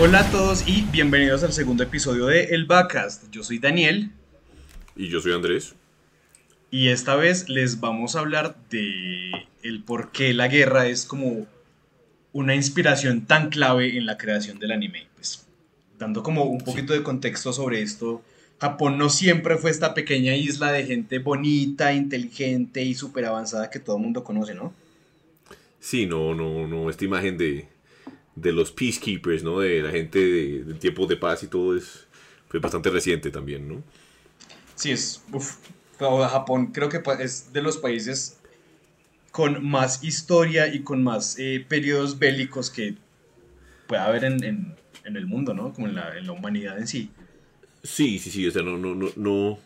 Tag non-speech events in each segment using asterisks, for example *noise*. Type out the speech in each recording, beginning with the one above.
Hola a todos y bienvenidos al segundo episodio de El Backcast. Yo soy Daniel. Y yo soy Andrés. Y esta vez les vamos a hablar de el por qué la guerra es como una inspiración tan clave en la creación del anime. Pues, dando como un poquito de contexto sobre esto, Japón no siempre fue esta pequeña isla de gente bonita, inteligente y súper avanzada que todo el mundo conoce, ¿no? Sí, no, no, no, esta imagen de, de los peacekeepers, ¿no? De la gente de, de tiempos de paz y todo es fue bastante reciente también, ¿no? Sí, es, uf, Japón creo que es de los países con más historia y con más eh, periodos bélicos que pueda haber en, en, en, el mundo, ¿no? Como en la, en la humanidad en sí. Sí, sí, sí, o sea, no, no, no, no,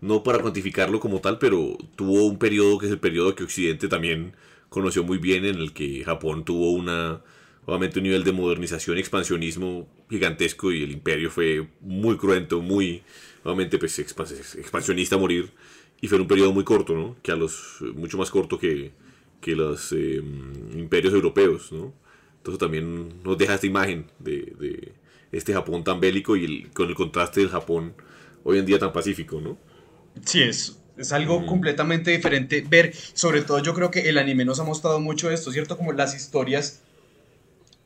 no para cuantificarlo como tal, pero tuvo un periodo que es el periodo que Occidente también conoció muy bien, en el que Japón tuvo una, obviamente un nivel de modernización y expansionismo gigantesco y el imperio fue muy cruento, muy, obviamente pues expansionista a morir y fue un periodo muy corto, ¿no? Que a los, mucho más corto que, que los eh, imperios europeos, ¿no? Entonces también nos deja esta imagen de este Japón tan bélico y el, con el contraste del Japón hoy en día tan pacífico, ¿no? Sí, es, es algo mm. completamente diferente ver, sobre todo yo creo que el anime nos ha mostrado mucho esto, ¿cierto? Como las historias,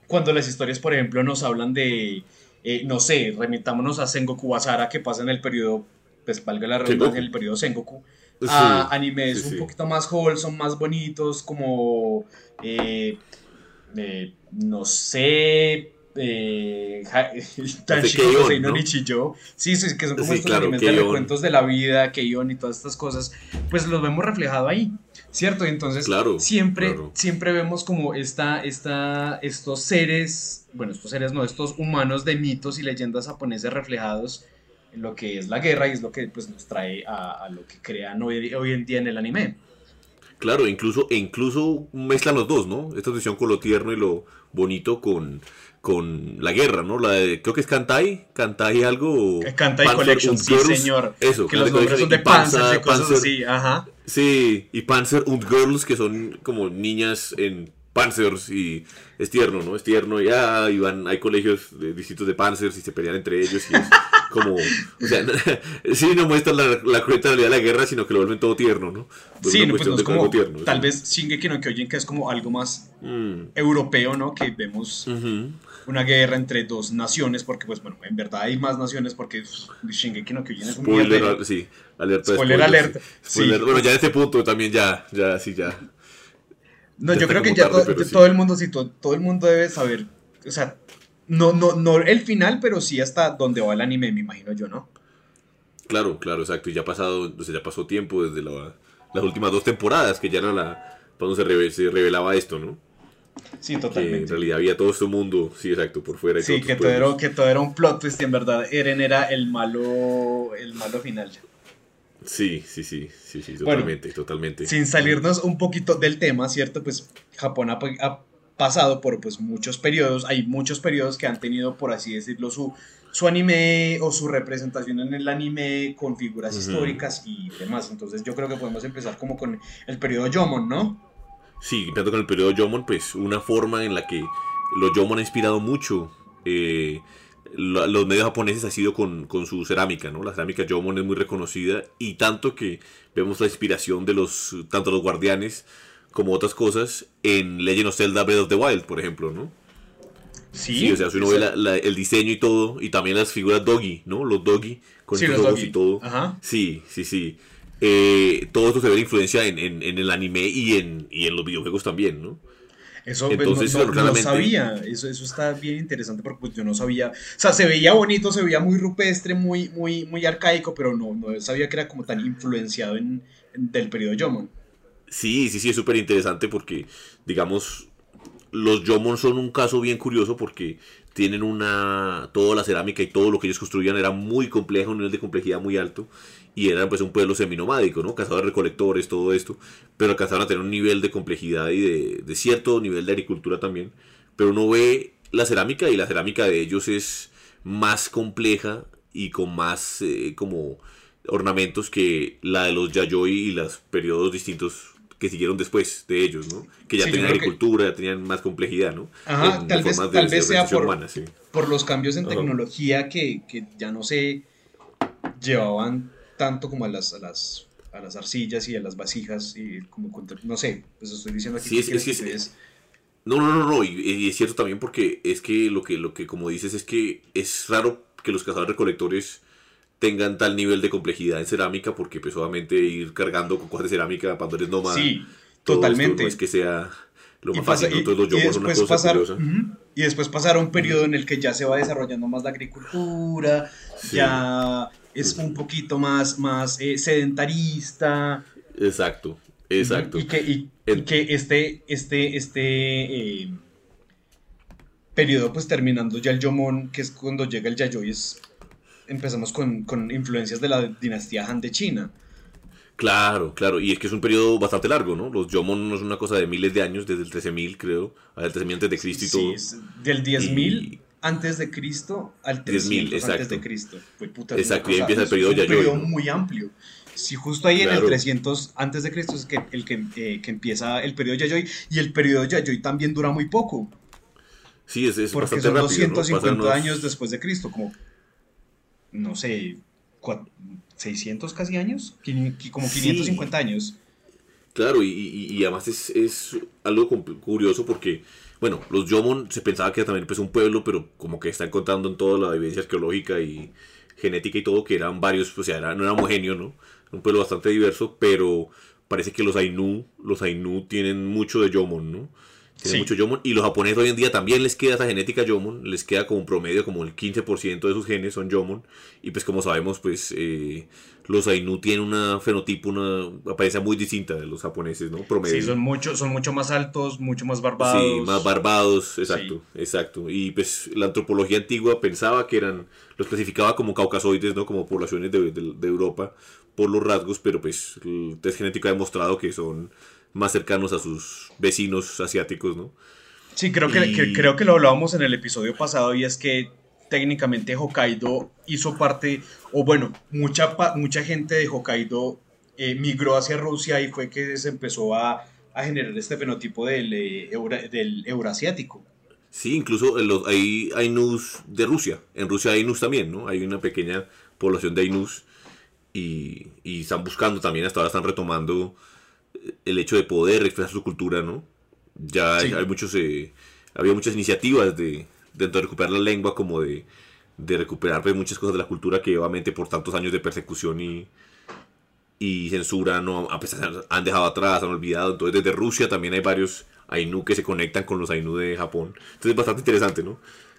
cuando las historias, por ejemplo, nos hablan de, eh, no sé, remitámonos a Sengoku Basara que pasa en el periodo, pues valga la redundancia, en el periodo Sengoku, a animes un poquito más wholesome, más bonitos, como, eh, eh, no sé, eh, *laughs* Tanshiko no Nichiyo. Sí, sí, que son como estos claro, animes de cuentos de la vida, Keion y todas estas cosas, pues los vemos reflejado ahí, ¿cierto? entonces siempre, siempre vemos como esta, esta, estos seres, bueno, estos seres no, estos humanos de mitos y leyendas japoneses reflejados en lo que es la guerra y es lo que pues, nos trae a, lo que crean hoy, hoy en día en el anime. Claro, incluso, e incluso mezclan los dos, ¿no? Esta obsesión con lo tierno y lo bonito con, con la guerra, ¿no? La de, creo que es Kantai, Kantai algo. Kantai Collection, sí, señor. Eso, que los nombres son de Panzer, y cosas así, ajá. Sí, y Panzer und Girls, que son como niñas en Panzers y es tierno, ¿no? Es tierno y, ah, y van, hay colegios de, distintos de Panzers y se pelean entre ellos y es *laughs* como, o sea, *laughs* sí no muestran la, la crueldad de la guerra, sino que lo vuelven todo tierno, ¿no? sí, no, pues no es como, tierno, tal vez Shingeki no Kyojin que es como algo más mm. europeo, ¿no? Que vemos una guerra entre dos naciones, porque pues bueno, en verdad hay más naciones porque Shingeki no Kyojin es un spoiler, sí, alerta spoiler, alert. Bueno, ya en este punto también ya, ya, sí, ya no, yo creo que ya todo el mundo, sí, todo, el mundo debe saber, o sea, no, no, no el final, pero sí hasta dónde va el anime, me imagino yo, ¿no? Claro, claro, exacto, y ya ha pasado, o sea, ya pasó tiempo desde las últimas dos temporadas, que ya era la, cuando se, revelaba esto, ¿no? Sí, totalmente. Que en realidad había todo este mundo, sí, exacto, por fuera. sí, que todo, era, que todo era un plot twist y en verdad Eren era el malo, el malo final. Sí, sí, sí, sí, sí, totalmente, totalmente. Sin salirnos un poquito del tema, ¿cierto? Pues Japón ha, pasado por pues muchos periodos, hay muchos periodos que han tenido, por así decirlo, su, su anime o su representación en el anime con figuras históricas y demás. Entonces yo creo que podemos empezar como con el periodo Yomon, ¿no? Sí, empezando con el periodo Yomon, pues una forma en la que los Yomon han inspirado mucho eh, los medios japoneses ha sido con, su cerámica, ¿no? La cerámica Jomon es muy reconocida y tanto que vemos la inspiración de los, tanto los guardianes como otras cosas en Legend of Zelda Breath of the Wild, por ejemplo, ¿no? Sí, o sea, si uno ve el diseño y todo, y también las figuras doggy, ¿no? Los doggy, con sí, ojos y todo. Sí, sí, sí. Eh, todo esto se ve influencia en, en, el anime y en, y en los videojuegos también, ¿no? Eso pues, Entonces, no, sabía, eso, eso está bien interesante porque pues, yo no sabía, o sea, se veía bonito, se veía muy rupestre, muy, muy, muy arcaico, pero no, no sabía que era como tan influenciado en, del periodo Yomon. Sí, sí, sí, es súper interesante porque, digamos, los Yomon son un caso bien curioso porque tienen una, toda la cerámica y todo lo que ellos construían era muy complejo, un nivel de complejidad muy alto y eran pues un pueblo seminomádico, ¿no? Cazadores recolectores, todo esto, pero alcanzaron a tener un nivel de complejidad y de, cierto nivel de agricultura también, pero uno ve la cerámica y la cerámica de ellos es más compleja y con más eh, como ornamentos que la de los Yayoi y los periodos distintos que siguieron después de ellos, ¿no? Que ya tenían agricultura, ya tenían más complejidad, ¿no? Ajá, tal vez, tal vez sea por, por, los cambios en tecnología que, que, ya no se llevaban tanto como a las, a las, a las arcillas y a las vasijas y como, no sé, pues estoy diciendo aquí sí, es, que es, No, no, no, no, y, es cierto también porque es que lo que, lo que como dices es que es raro que los cazadores recolectores tengan tal nivel de complejidad en cerámica, porque pues obviamente ir cargando con cosas de cerámica cuando eres nómada. Sí, totalmente. no es que sea lo más fácil, y, los y después pasar, Y después pasar a un periodo en el que ya se va desarrollando más la agricultura, ya es un poquito más, más eh, sedentarista. Exacto, exacto. Y que, y, que este, este, este eh, periodo, pues terminando ya el Yomon, que es cuando llega el Yayoi, es empezamos con, con, influencias de la dinastía Han de China. Claro, claro, y es que es un periodo bastante largo, ¿no? Los Yomon no es una cosa de miles de años, desde el 13.000 creo, al 13.000 antes de Cristo y todo. Sí, del 10.000 antes de Cristo al 300 antes de Cristo. Fue puta, exacto, y empieza el periodo ya Un periodo muy amplio. Si justo ahí en el 300 antes de Cristo es que, el que, eh, que empieza el periodo Yayoi, y el periodo Yayoi también dura muy poco. Sí, es, es Porque son 250 años después de Cristo, como no sé, 600 casi años, como 550 años. Claro, y, además es, algo curioso porque, bueno, los Yomon se pensaba que era también pues, un pueblo, pero como que están contando en toda la evidencia arqueológica y genética y todo, que eran varios, o sea, no era homogéneo, ¿no? Un pueblo bastante diverso, pero parece que los Ainu, los Ainu tienen mucho de Yomon, ¿no? Tiene mucho Yomon. Y los japoneses hoy en día también les queda esa genética Yomon. Les queda como un promedio, como el 15% de sus genes son Yomon. Y pues como sabemos, pues eh, los Ainu tienen una fenotipo, una apariencia muy distinta de los japoneses, ¿no? Promedio. Sí, son mucho, son mucho más altos, mucho más barbados. Sí, más barbados, exacto, exacto. Y pues la antropología antigua pensaba que eran, los clasificaba como caucasoides, ¿no? Como poblaciones de, de Europa por los rasgos, pero pues el test genético ha demostrado que son más cercanos a sus vecinos asiáticos, ¿no? Sí, creo que, creo que lo hablábamos en el episodio pasado y es que técnicamente Hokkaido hizo parte, o bueno, mucha, mucha gente de Hokkaido eh, migró hacia Rusia y fue que se empezó a, generar este fenotipo del, eh, del eurasiático. Sí, incluso los, hay Ainus de Rusia. En Rusia hay Ainus también, ¿no? Hay una pequeña población de Ainus y, y están buscando también, hasta ahora están retomando el hecho de poder expresar su cultura, ¿no? Ya hay, muchos, eh, había muchas iniciativas de, de, recuperar la lengua como de, de recuperar pues, muchas cosas de la cultura que obviamente por tantos años de persecución y, y censura no a pesar han dejado atrás, han olvidado. Entonces desde Rusia también hay varios Ainu que se conectan con los Ainu de Japón. Entonces es bastante interesante, ¿no?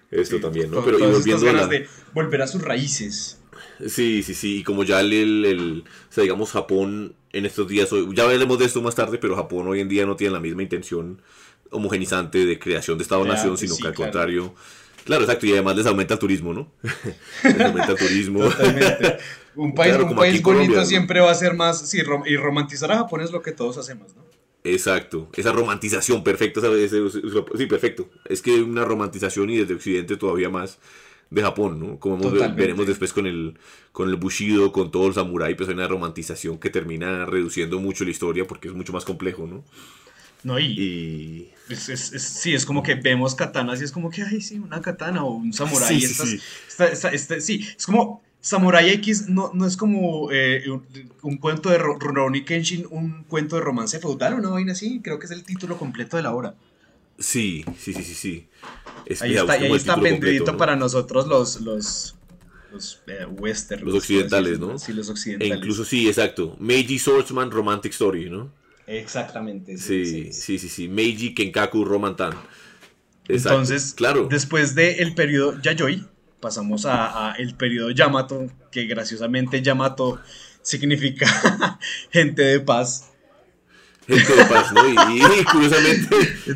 Esto también, ¿no? Pero y volviendo a de volver a sus raíces. Sí, sí, sí. Y como ya el, el, o sea, digamos, Japón en estos días, ya veremos de esto más tarde, pero Japón hoy en día no tiene la misma intención homogenizante de creación de Estado-Nación, sino que al contrario. Claro, exacto, y además les aumenta el turismo, ¿no? *laughs* les aumenta el turismo. *laughs* Un país, un país bonito siempre va a ser más. Sí, y romantizar a Japón es lo que todos hacemos, ¿no? Exacto, esa romantización perfecta, sí, perfecto. Es que una romantización y desde Occidente todavía más de Japón, ¿no? Como veremos después con el, con el Bushido, con todo el samurái, pues hay una romantización que termina reduciendo mucho la historia porque es mucho más complejo, ¿no? No, y, sí, es como que vemos katanas y es como que, ay, sí, una katana o un samurái. Sí, sí, sí. es como Samurai X no, no es como eh, un, cuento de Rurouni Kenshin, un cuento de romance feudal o una vaina así, creo que es el título completo de la obra. Sí, sí, sí, sí, sí ahí está, ahí está pendidito para nosotros los, los, los eh, western. Los occidentales, ¿no? Sí, los occidentales. E incluso sí, exacto. Meiji Swordsman Romantic Story, ¿no? Exactamente. Sí, sí, sí, sí. Meiji Kenkaku Romantan. Entonces, claro. después del periodo Yayoi, pasamos a, a, el periodo Yamato, que graciosamente Yamato significa *laughs* gente de paz gente de paz, ¿no? Y, *laughs* curiosamente,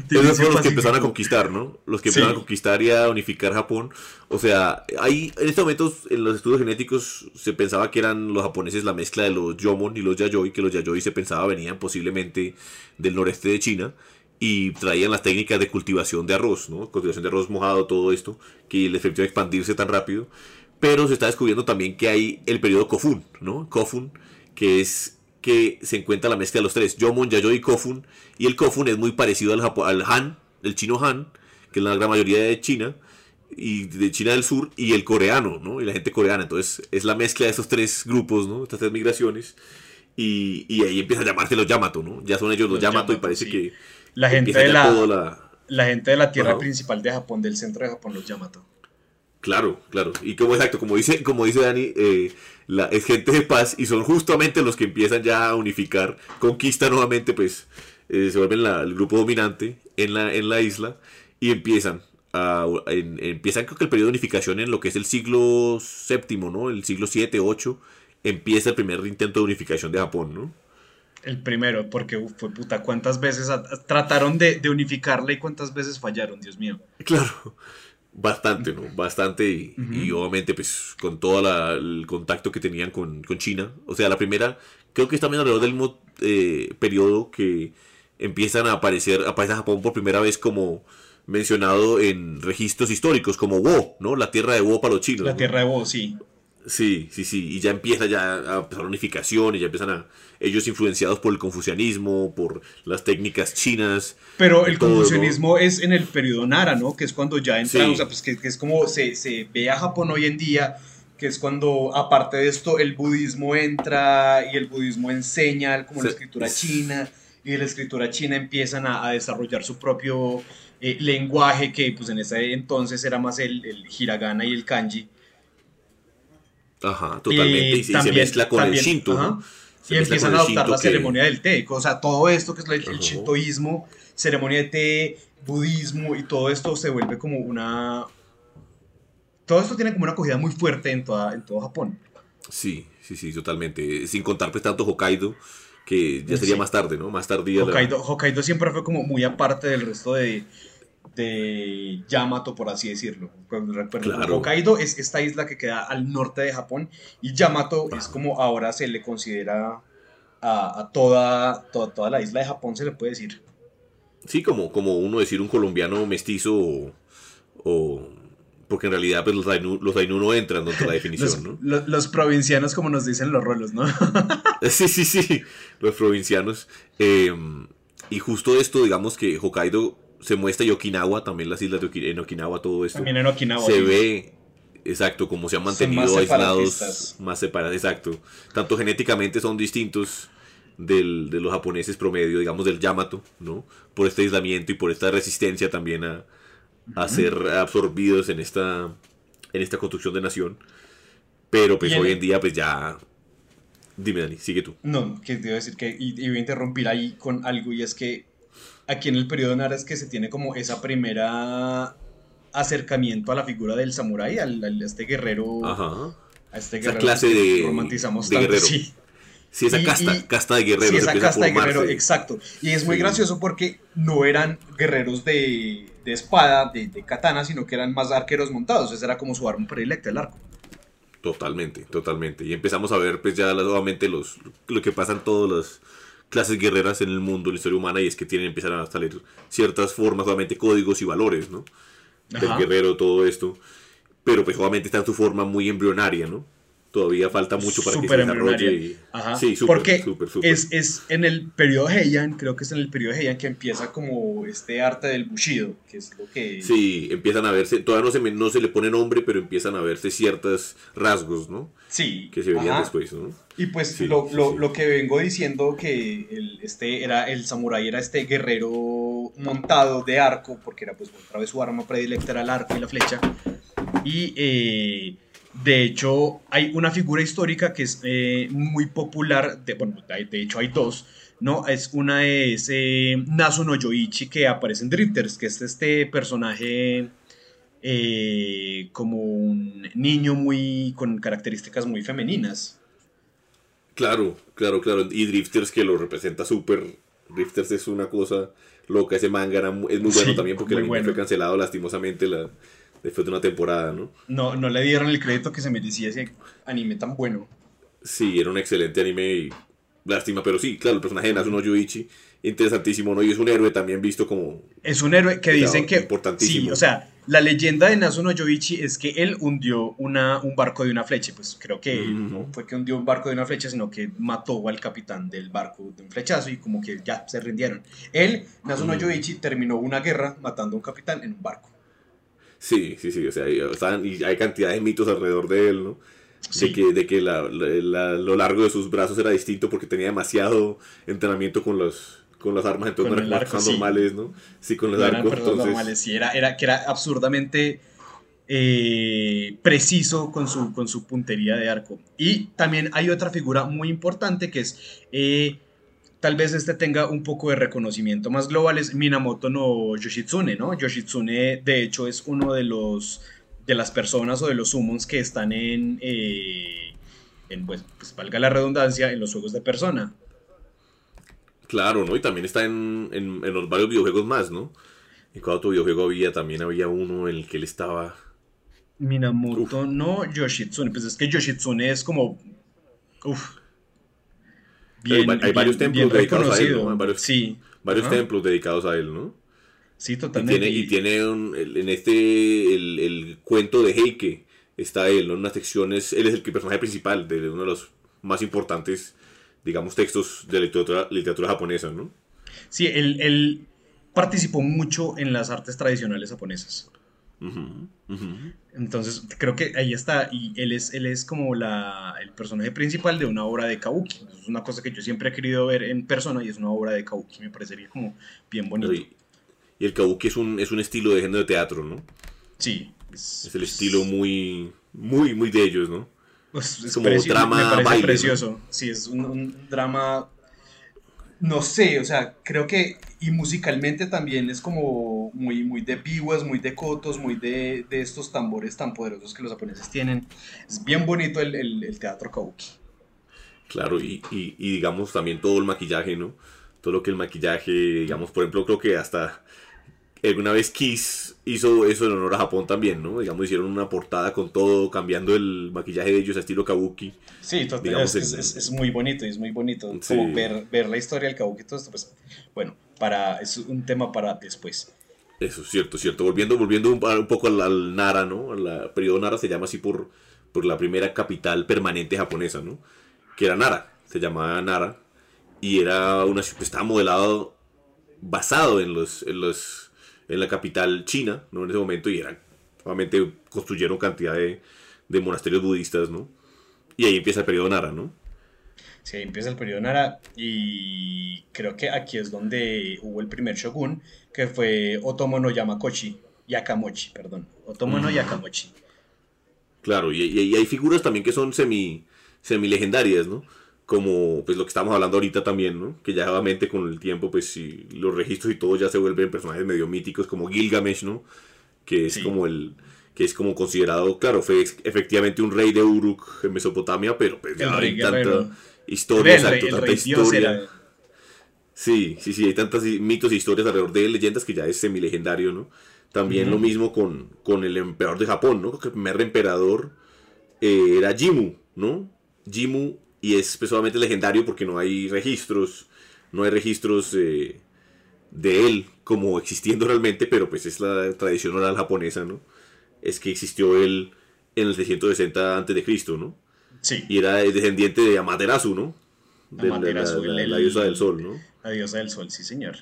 esos fueron los que empezaron a conquistar, ¿no? Los que empezaron a conquistar y a unificar Japón. O sea, hay, en estos momentos, en los estudios genéticos, se pensaba que eran los japoneses la mezcla de los Yomon y los Yayoi, que los Yayoi se pensaba venían posiblemente del noreste de China y traían las técnicas de cultivación de arroz, ¿no? Cultivación de arroz mojado, todo esto, que les permitió expandirse tan rápido. pero se está descubriendo también que hay el periodo Kofun, ¿no? Kofun, que es que se encuentra la mezcla de los tres, Jomon, Yayoi y Kofun, y el Kofun es muy parecido al, al Han, el chino Han, que es la gran mayoría de China, y de China del Sur, y el coreano, ¿no? Y la gente coreana, entonces es la mezcla de esos tres grupos, ¿no? Estas tres migraciones, y, y ahí empieza a llamarse los Yamato, ¿no? Ya son ellos los, Yamato, y parece que... La gente de la, la, gente de la tierra principal de Japón, del centro de Japón, los Yamato. Claro, claro. Y como exacto, como dice, como dice Dani, eh, la, es gente de paz y son justamente los que empiezan ya a unificar, conquista nuevamente, pues eh, se vuelven el grupo dominante en la, en la isla y empiezan a, empiezan creo que el periodo de unificación en lo que es el siglo séptimo, ¿no? El siglo 7, 8, empieza el primer intento de unificación de Japón, ¿no? El primero, porque fue puta, ¿cuántas veces trataron de, de unificarla y cuántas veces fallaron, Dios mío? Claro. Bastante, ¿no? Bastante y, obviamente pues con todo el contacto que tenían con, China. O sea, la primera, creo que es también alrededor del mismo eh, periodo que empiezan a aparecer, aparece Japón por primera vez como mencionado en registros históricos, como Wo, ¿no? La tierra de Wo para los chinos. La tierra de Wo, sí. Sí, sí, sí, y ya empieza ya a empezar la unificación y ya empiezan a ellos influenciados por el confucianismo, por las técnicas chinas. Pero el confucianismo es en el periodo Nara, ¿no? Que es cuando ya entra, o sea, pues que, es como se, se, ve a Japón hoy en día, que es cuando aparte de esto el budismo entra y el budismo enseña como la escritura china y de la escritura china empiezan a, desarrollar su propio eh, lenguaje que pues en ese entonces era más el, el hiragana y el kanji Ajá, totalmente. Y, se mezcla con el Shinto. y empiezan a adoptar la ceremonia del té. O sea, todo esto que es el, shintoísmo, ceremonia de té, budismo y todo esto se vuelve como una. Todo esto tiene como una acogida muy fuerte en, toda, en todo Japón. Sí, sí, sí, totalmente. Sin contar pues tanto Hokkaido, que ya sería más tarde, ¿no? Más tardía. Hokkaido, Hokkaido siempre fue como muy aparte del resto de, de Yamato, por así decirlo. Recuerdo, Hokkaido es esta isla que queda al norte de Japón y Yamato es como ahora se le considera a, toda, toda, la isla de Japón, se le puede decir. Sí, como, como uno decir un colombiano mestizo o, porque en realidad pues, los, Dainu, los no entran dentro de la *laughs* definición, los, Los, provincianos, como nos dicen los rolos, ¿no? *laughs* *laughs* sí, sí, sí, los provincianos. Em, y justo esto, digamos que Hokkaido se muestra y Okinawa, también las islas de en Okinawa, todo esto. También en Okinawa. Se ve, exacto, como se han mantenido aislados, más separados, exacto. Tanto genéticamente son distintos del, de los japoneses promedio, digamos del Yamato, ¿no? Por este aislamiento y por esta resistencia también a, a ser absorbidos en esta, en esta construcción de nación. Pero pues hoy en día pues ya... Dime Dani, sigue tú. No, que te iba a decir que y, y voy a interrumpir ahí con algo y es que aquí en el periodo Nara es que se tiene como esa primera acercamiento a la figura del samurái, al, a este guerrero. Ajá. A este guerrero esa clase de, romantizamos de guerrero. Sí. Sí, esa casta, casta de guerrero. Sí, esa casta de guerrero, exacto. Y es muy gracioso porque no eran guerreros de, de espada, de, de, katana, sino que eran más arqueros montados. Esa era como su arma predilecta, el arco. Totalmente, totalmente. Y empezamos a ver pues ya nuevamente los, lo que pasan todos los clases guerreras en el mundo, en la historia humana, y es que tienen, empiezan a salir ciertas formas, obviamente códigos y valores, ¿no? Del guerrero, todo esto. Pero pues obviamente está en su forma muy embrionaria, ¿no? Todavía falta mucho para que se desarrolle. Ajá. Sí, super, Porque super, super. Es, es, en el periodo Heian, creo que es en el periodo Heian que empieza como este arte del Bushido, que es lo que... Sí, empiezan a verse, todavía no se, no se le pone nombre, pero empiezan a verse ciertos rasgos, ¿no? Sí. Que se verían después, ¿no? Y pues lo, lo, lo, que vengo diciendo que el, este era el samurái era este guerrero montado de arco, porque era pues otra vez su arma predilecta era el arco y la flecha. Y... Eh, de hecho, hay una figura histórica que es eh, muy popular, de, bueno, de hecho hay dos, ¿no? Es una es eh, Nasu no Yoichi que aparece en Drifters, que es este personaje eh, como un niño muy con características muy femeninas. Claro, claro, claro. Y Drifters que lo representa súper. Drifters es una cosa loca. Ese manga es muy bueno también porque el fue cancelado lastimosamente la, después de una temporada, ¿no? No, no le dieron el crédito que se merecía ese anime tan bueno. Sí, era un excelente anime y lástima, pero sí, claro, el personaje de Nasuno Yuichi, interesantísimo, ¿no? Y es un héroe también visto como... Es un héroe que dicen que... Importantísimo. Sí, o sea, la leyenda de Nasuno Yoichi es que él hundió una, un barco de una flecha. Pues creo que no fue que hundió un barco de una flecha, sino que mató al capitán del barco de un flechazo y como que ya se rindieron. Él, Nasuno Yoichi, terminó una guerra matando a un capitán en un barco. Sí, sí, sí. O sea, hay, y hay cantidad de mitos alrededor de él, ¿no? De que, de que lo largo de sus brazos era distinto porque tenía demasiado entrenamiento con los con las armas, entonces no eran arco, normales, ¿no? Sí, con los no arcos. Entonces... normales, sí, era, era, que era absurdamente eh, preciso con su, con su puntería de arco. Y también hay otra figura muy importante que es, eh, tal vez este tenga un poco de reconocimiento más global, es Minamoto no Yoshitsune, ¿no? Yoshitsune, de hecho, es uno de los de las personas o de los summons que están en, eh, en pues, pues, valga la redundancia, en los juegos de persona. Claro, ¿no? Y también está en, en, los varios videojuegos más, ¿no? ¿Y cuál otro videojuego había? También había uno en el que él estaba... Minamoto no Yoshitsune. Pues es que Yoshitsune es como... Uf. Bien, hay, varios templos dedicados a él, ¿no? Varios, sí. Varios templos dedicados a él, ¿no? Sí, totalmente. Y tiene, y tiene en este, el, el, cuento de Heike, está él, ¿no? En unas secciones, él es el personaje principal de uno de los más importantes digamos, textos de literatura, literatura japonesa, ¿no? Sí, él, participó mucho en las artes tradicionales japonesas. Entonces, creo que ahí está, y él es, él es como la, el personaje principal de una obra de Kabuki. Es una cosa que yo siempre he querido ver en persona y es una obra de Kabuki, me parecería como bien bonito. Y, el Kabuki es un, es un estilo de género de teatro, ¿no? Sí. Es, es el estilo muy, muy, muy de ellos, ¿no? Pues, es como drama me parece precioso. Sí, es un, drama. No sé, o sea, creo que. Y musicalmente también es como muy, muy de biwas, muy de cotos, muy de, de, estos tambores tan poderosos que los japoneses tienen. Es bien bonito el, el, teatro kabuki. Claro, y, y, y, digamos también todo el maquillaje, ¿no? Todo lo que el maquillaje, digamos, por ejemplo, creo que hasta alguna vez Kiss hizo eso en honor a Japón también, ¿no? Digamos, hicieron una portada con todo, cambiando el maquillaje de ellos a estilo kabuki. Sí, total, es, es, muy bonito es muy bonito como ver, ver la historia del kabuki y todo esto, pues, bueno, para, es un tema para después. Eso, cierto, cierto. Volviendo, volviendo un, poco al, Nara, ¿no? El periodo Nara se llama así por, por la primera capital permanente japonesa, ¿no? Que era Nara, se llamaba Nara, y era una estaba modelado basado en los, en los en la capital china, ¿no? En ese momento, y eran, obviamente, construyeron cantidad de, de monasterios budistas, ¿no? Y ahí empieza el periodo Nara, ¿no? Sí, ahí empieza el periodo Nara y creo que aquí es donde hubo el primer shogun, que fue Otomo no Yamakochi, Yakamochi, perdón, Otomo no Yakamochi. Claro, y, y, hay figuras también que son semi, semi legendarias, ¿no? Como pues lo que estamos hablando ahorita también, ¿no? Que ya obviamente con el tiempo, pues si los registros y todo ya se vuelven personajes medio míticos como Gilgamesh, ¿no? Que es como el que es como considerado, claro, fue efectivamente un rey de Uruk en Mesopotamia, pero pues ya hay tanta historia, exacto, tanta historia. Sí, sí, sí, hay tantos mitos e historias alrededor de leyendas que ya es semi-legendario, ¿no? También lo mismo con, con el emperador de Japón, ¿no? Que el primer emperador eh, era Jimu, ¿no? Jimu y es especialmente legendario porque no hay registros, no hay registros eh, de él como existiendo *laughs* realmente, pero pues es la tradición oral japonesa, ¿no? Es que existió él en el 660 a.C., ¿no? Sí. Y era descendiente de Amaterasu, ¿no? De Amaterasu, la, diosa del sol, ¿no? La diosa del sol, sí, señor.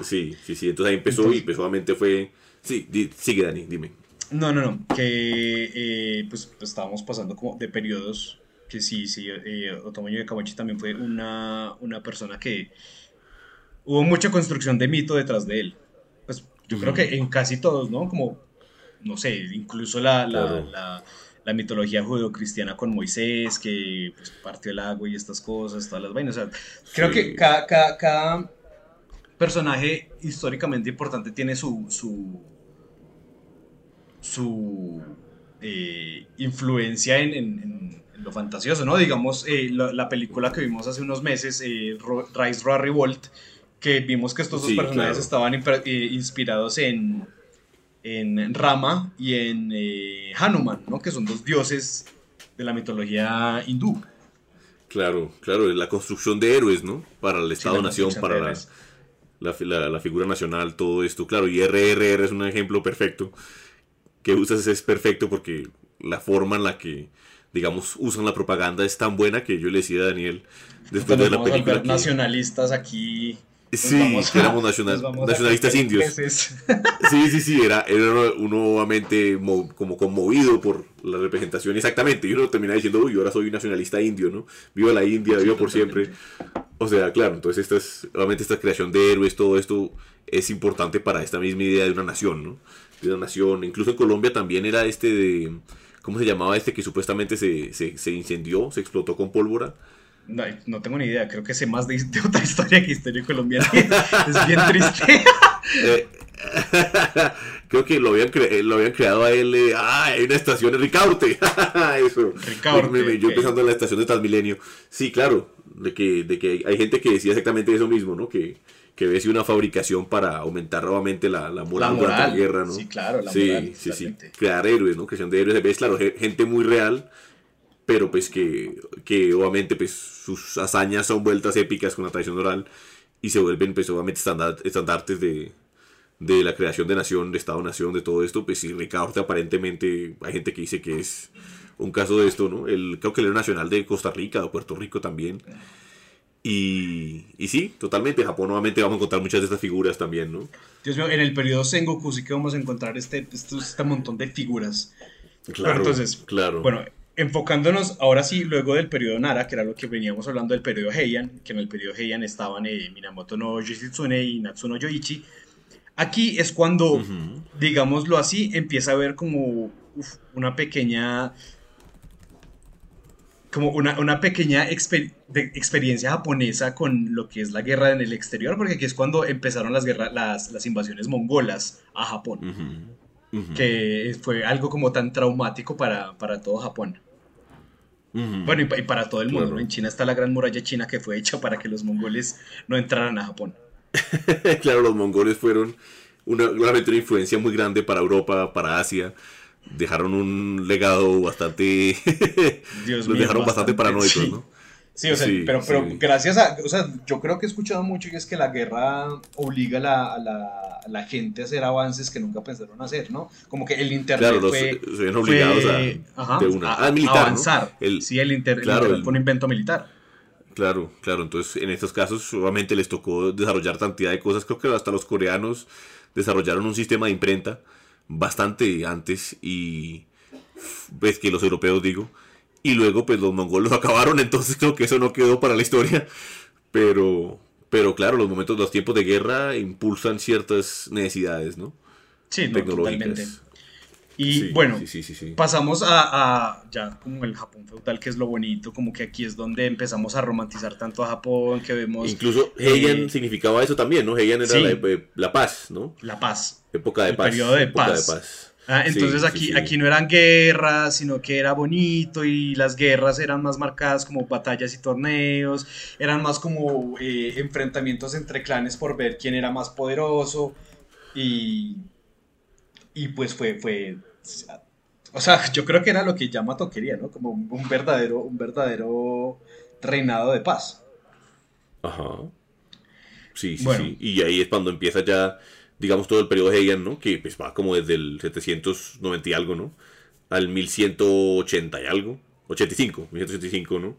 Sí, sí, sí. Entonces ahí empezó y pues solamente fue... Sí, sigue Dani, dime. No, no, no. Que eh, pues, pues, estábamos pasando como de periodos que sí, sí, eh, Otomo Yakamochi también fue una, una persona que hubo mucha construcción de mito detrás de él. Pues yo creo que en casi todos, ¿no? Como, no sé, incluso la, la, la, mitología judeocristiana con Moisés, que pues, partió el agua y estas cosas, todas las vainas. O sea, creo que cada, cada, personaje históricamente importante tiene su, su, su eh, influencia en lo fantasioso, ¿no? Digamos, eh, la, película que vimos hace unos meses, eh, Rise Roar Revolt, que vimos que estos dos personajes estaban eh, inspirados en, en Rama y en Hanuman, ¿no? Que son dos dioses de la mitología hindú. Claro, claro, la construcción de héroes, ¿no? Para el Estado-Nación, para la, la, figura nacional, todo esto. Claro, y RRR es un ejemplo perfecto que usas es perfecto porque la forma en la que, digamos, usan la propaganda es tan buena que yo le decía a Daniel, después de la película... Que... nacionalistas aquí Sí, éramos *laughs* nacionalistas indios. *laughs* Sí, sí, sí, era, era uno nuevamente como conmovido por la representación. Exactamente, y uno termina diciendo, uy, ahora soy un nacionalista indio, ¿no? Viva la India, viva por siempre. O sea, claro, entonces esta es, obviamente esta creación de héroes, todo esto es importante para esta misma idea de una nación, ¿no? De una nación. Incluso en Colombia también era este de... ¿Cómo se llamaba este que supuestamente se, se, se incendió, se explotó con pólvora? No, no, tengo ni idea, creo que sé más de, otra *laughs* historia que historia colombiana. *laughs* es bien triste. Eh, *laughs* creo que lo habían, eh, lo habían creado a él. Eh, ah, hay una estación de Ricaurte. Eso. Ricaurte. yo pensando en la estación de Transmilenio. Sí, claro. De que, de que hay gente que decía exactamente eso mismo, ¿no? Que, que ve si una fabricación para aumentar nuevamente la, la moral, durante la guerra, ¿no? Sí, claro, la sí, moral. Sí, sí, Crear héroes, ¿no? Creación de héroes. Ves, claro, gente muy real pero pues que, que obviamente pues sus hazañas son vueltas épicas con la tradición oral y se vuelven pues obviamente estandartes de, de la creación de nación, de Estado-nación, de todo esto, pues si Ricardo aparentemente hay gente que dice que es un caso de esto, ¿no? El, creo que el héroe nacional de Costa Rica o Puerto Rico también. Y, y sí, totalmente, Japón nuevamente vamos a encontrar muchas de estas figuras también, ¿no? Dios mío, en el periodo Sengoku sí que vamos a encontrar este, este, este montón de figuras. Claro, entonces, claro. Bueno, enfocándonos ahora sí, luego del periodo Nara, que era lo que veníamos hablando del periodo Heian, que en el periodo Heian estaban eh, Minamoto no Yoshitsune y Natsuno Yoichi. Aquí es cuando, digámoslo así, empieza a ver como una pequeña como una, una pequeña experiencia japonesa con lo que es la guerra en el exterior, porque aquí es cuando empezaron las, guerras, las, las invasiones mongolas a Japón que fue algo como tan traumático para, para todo Japón. Bueno, y, para todo el mundo. En China está la gran muralla china que fue hecha para que los mongoles no entraran a Japón. *laughs* claro, los mongoles fueron una, una influencia muy grande para Europa, para Asia. Dejaron un legado bastante. *laughs* Dios los dejaron bastante, paranoicos, ¿no? Sí, o sea, pero, pero gracias a, o sea, yo creo que he escuchado mucho y es que la guerra obliga a la, gente a hacer avances que nunca pensaron hacer, ¿no? Como que el internet claro, fue, se ven obligados a, de una, a, militar, avanzar. sí, el, internet fue un invento militar. Claro, claro, entonces en estos casos obviamente les tocó desarrollar cantidad de cosas, creo que hasta los coreanos desarrollaron un sistema de imprenta bastante antes y ves que los europeos digo, y luego pues los mongoles lo acabaron, entonces creo que eso no quedó para la historia. Pero, pero claro, los momentos, los tiempos de guerra impulsan ciertas necesidades, ¿no? Sí, totalmente. Y bueno, pasamos a, ya como el Japón feudal, que es lo bonito, como que aquí es donde empezamos a romantizar tanto a Japón, que vemos... Incluso Heian eh, significaba eso también, ¿no? Heian era la, paz, ¿no? La paz. Época de el paz. Periodo de paz. Ah, entonces aquí, aquí no eran guerras, sino que era bonito y las guerras eran más marcadas como batallas y torneos, eran más como eh, enfrentamientos entre clanes por ver quién era más poderoso y, y pues fue, fue, o sea, *laughs* yo creo que era lo que Yamato quería, ¿no? Como un verdadero, un verdadero reinado de paz. Ajá. Sí, sí, sí. Y ahí es cuando empieza ya digamos, todo el periodo de Heian, ¿no? Que pues, va como desde el 790 y algo, ¿no? Al 1180 y algo, 85, 1185, ¿no?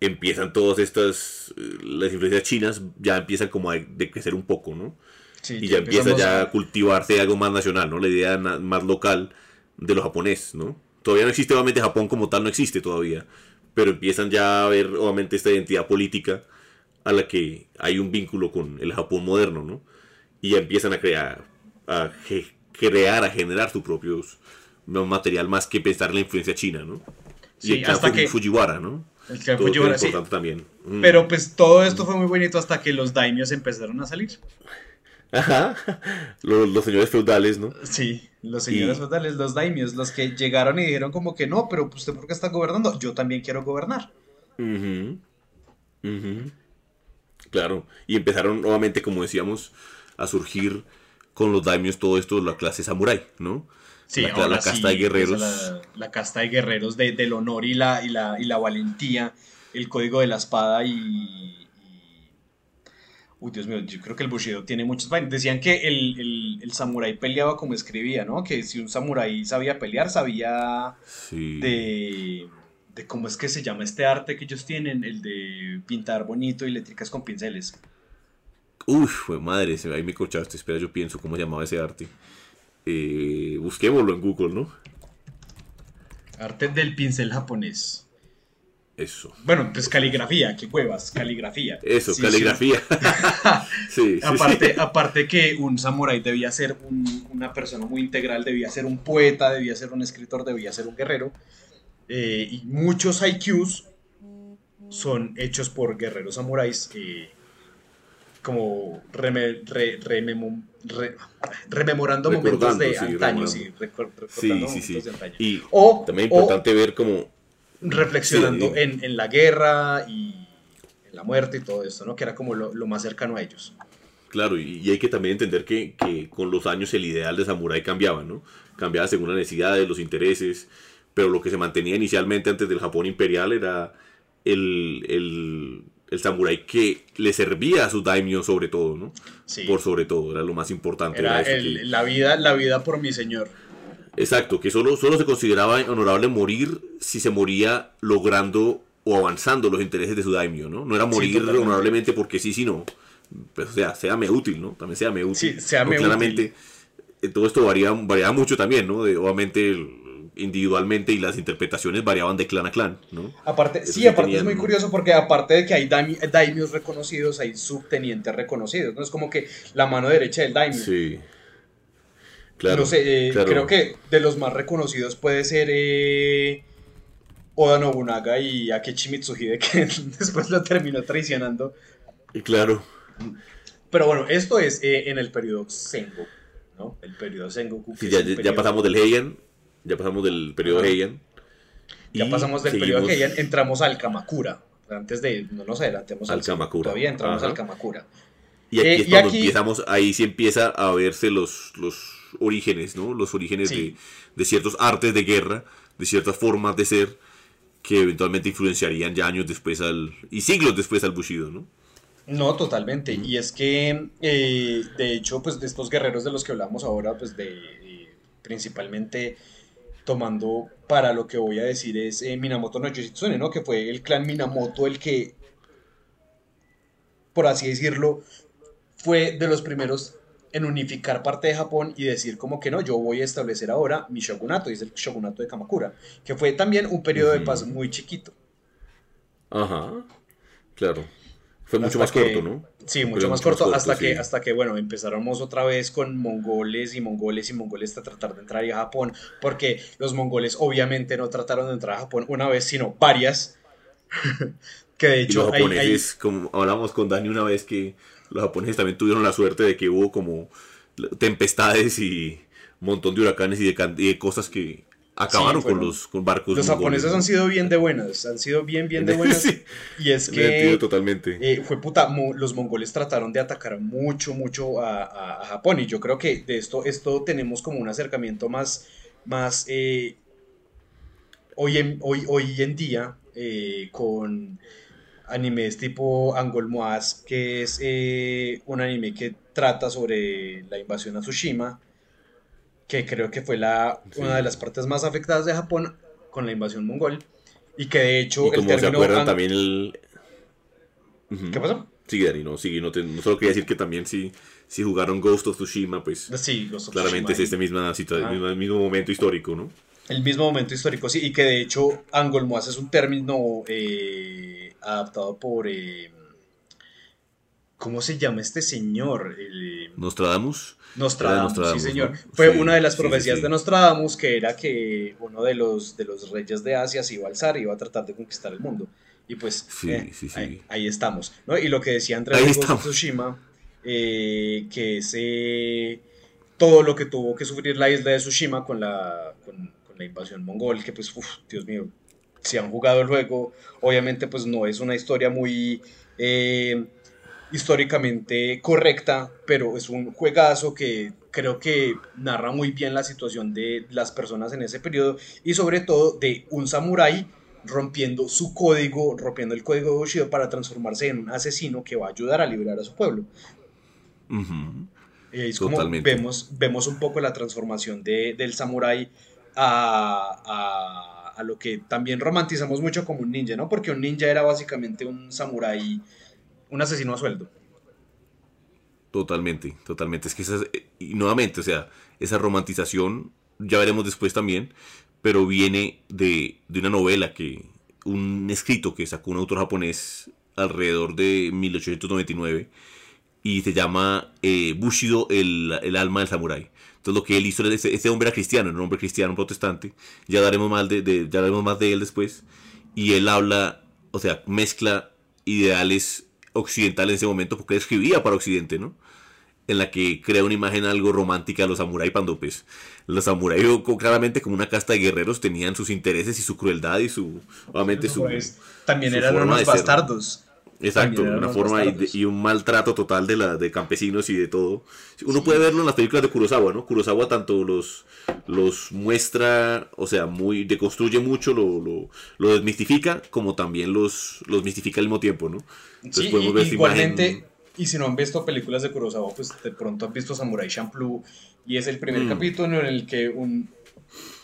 Empiezan todas estas, eh, las influencias chinas ya empiezan como a decrecer un poco, ¿no? Sí, y ya empieza ya a cultivarse algo más nacional, ¿no? La idea más local de lo japonés, ¿no? Todavía no existe, obviamente Japón como tal no existe todavía, pero empiezan ya a ver, obviamente, esta identidad política a la que hay un vínculo con el Japón moderno, ¿no? y ya empiezan a crear, a crear, a generar su propio material más que pensar en la influencia china, ¿no? Sí, y hasta que Fujiwara, ¿no? El clan Fujiwara, sí. también. Mm. Pero pues todo esto fue muy bonito hasta que los daimios empezaron a salir. Ajá, los, señores feudales, ¿no? Sí, los señores feudales, los daimios, los que llegaron y dijeron como que no, pero usted por qué está gobernando, yo también quiero gobernar. Claro, y empezaron nuevamente, como decíamos, a surgir con los daimios todo esto de la clase samurai, ¿no? Sí, la, la casta de guerreros. La, casta de guerreros del honor y la, y, la, y la valentía, el código de la espada y, Uy, Dios mío, yo creo que el Bushido tiene muchos vainas. Decían que el, el, el samurái peleaba como escribía, ¿no? Que si un samurái sabía pelear, sabía de, de cómo es que se llama este arte que ellos tienen, el de pintar bonito y letricas con pinceles. Uf, madre, ahí me corchaste. Espera, yo pienso cómo se llamaba ese arte. Eh, busquémoslo en Google, ¿no? Arte del pincel japonés. Eso. Bueno, pues caligrafía, qué huevas, caligrafía. Eso, caligrafía. Sí. *laughs* aparte, aparte que un samurái debía ser una persona muy integral, debía ser un poeta, debía ser un escritor, debía ser un guerrero. Eh, y muchos IQs son hechos por guerreros samuráis eh, como rememorando momentos de antaño, sí, sí, sí, sí. Y o, también es importante ver como reflexionando en, la guerra y en la muerte y todo esto, ¿no? Que era como lo, más cercano a ellos. Claro, y, hay que también entender que, con los años el ideal de samurái cambiaba, ¿no? Cambiaba según las necesidades, los intereses, pero lo que se mantenía inicialmente antes del Japón imperial era el, el, el samurái que le servía a su daimyo sobre todo, ¿no? Sí. Por sobre todo, era lo más importante. Era, la, vida, la vida por mi señor. Exacto, que solo, solo se consideraba honorable morir si se moría logrando o avanzando los intereses de su daimyo, ¿no? No era morir honorablemente porque sí, sí, no. Pero, o sea, séame útil, ¿no? También séame útil. Sí, séame claramente, eh, todo esto varía, mucho también, ¿no? De, obviamente, individualmente y las interpretaciones variaban de clan a clan, ¿no? Aparte, sí, aparte es muy curioso porque aparte de que hay daimios reconocidos, hay subtenientes reconocidos, ¿no? Es como que la mano derecha del daimyo. Sí no sé, eh, creo que de los más reconocidos puede ser eh, Oda Nobunaga y Akechi Mitsuhide, *laughs* que después lo terminó traicionando. Claro. Pero bueno, esto es eh, en el periodo Sengoku, ¿no? El periodo Sengoku. ya, pasamos del Heian, ya pasamos del periodo Heian. Ya pasamos del periodo Heian, entramos al Kamakura. Antes de, no nos adelantemos al, Kamakura. Todavía entramos al Kamakura. Y aquí es cuando empezamos, ahí sí empieza a verse los, los orígenes, ¿no? Los orígenes de, ciertos artes de guerra, de ciertas formas de ser, que eventualmente influenciarían ya años después al, y siglos después al Bushido, ¿no? No, totalmente. Y es que, eh, de hecho, pues de estos guerreros de los que hablamos ahora, pues de, principalmente tomando para lo que voy a decir es eh, Minamoto no Yoshitsune, ¿no? Que fue el clan Minamoto el que, por así decirlo, fue de los primeros en unificar parte de Japón y decir como que no, yo voy a establecer ahora mi shogunato, y es el shogunato de Kamakura, que fue también un periodo de paz muy chiquito. Ajá, claro. Fue mucho más corto, ¿no? Sí, mucho, más, corto, hasta que, hasta que, bueno, empezáramos otra vez con mongoles y mongoles y mongoles a tratar de entrar a Japón, porque los mongoles obviamente no trataron de entrar a Japón una vez, sino varias. *laughs* que de hecho... los japoneses, como hablamos con Dani una vez que los japoneses también tuvieron la suerte de que hubo como tempestades y un montón de huracanes y de, cosas que acabaron con los barcos. Los japoneses han sido bien de buenas, han sido bien, bien de *laughs* buenas. Y es que... totalmente. Eh, fue puta, los mongoles trataron de atacar mucho, mucho a, Japón y yo creo que de esto, esto tenemos como un acercamiento más, más eh, hoy, en, hoy, hoy en día eh, con animes tipo Angol Moas, que es eh, un anime que trata sobre la invasión a Tsushima, que creo que fue la, una de las partes más afectadas de Japón con la invasión mongol, y que de hecho... Y como se acuerdan también el... ¿Qué pasó? Sí, Dani, no, sí, no, solo quería decir que también si, si jugaron Ghost of Tsushima, pues sí, claramente es este misma el mismo momento histórico, ¿no? El mismo momento histórico, sí, y que de hecho Angol Moas es un término eh, adaptado por... Eh, ¿Cómo se llama este señor? Nostradamus. Nostradamus, sí señor. Fue una de las profecías de Nostradamus que era que uno de los, de los reyes de Asia se iba a alzar y iba a tratar de conquistar el mundo. Y pues eh, ahí, estamos. ¿no? Y lo que decía Andrés de Tsushima, eh, que es todo lo que tuvo que sufrir la isla de Tsushima con la, con, la invasión mongol, que pues, Dios mío, si han jugado el juego, obviamente pues no es una historia muy eh, históricamente correcta, pero es un juegazo que creo que narra muy bien la situación de las personas en ese periodo y sobre todo de un samurái rompiendo su código, rompiendo el código de Bushido para transformarse en un asesino que va a ayudar a liberar a su pueblo. Y es como vemos, vemos un poco la transformación de, del samurái a, a, lo que también romantizamos mucho como un ninja, ¿no? Porque un ninja era básicamente un samurái, un asesino a sueldo. Totalmente, totalmente. Es que esa, y nuevamente, o sea, esa romantización, ya veremos después también, pero viene de, de una novela que, un escrito que sacó un autor japonés alrededor de 1899 y se llama eh, Bushido, el, el, alma del samurái. Entonces lo que él hizo, ese, ese hombre era cristiano, era un hombre cristiano, protestante, ya daremos, más de, ya daremos más de él después, y él habla, o sea, mezcla ideales occidentales en ese momento, porque él escribía para Occidente, ¿no? En la que crea una imagen algo romántica de los samuráis, cuando pues los samuráis claramente como una casta de guerreros tenían sus intereses y su crueldad y su, obviamente su... también eran unos bastardos. Exacto, una forma y, un maltrato total de, la, de campesinos y de todo. Uno puede verlo en las películas de Kurosawa, ¿no? Kurosawa tanto los, los muestra, o sea, muy deconstruye mucho, lo, lo, lo desmistifica, como también los, los mistifica al mismo tiempo, ¿no? Entonces podemos ver igualmente, y si no han visto películas de Kurosawa, pues de pronto han visto Samurai Champloo, y es el primer mm. capítulo en el que un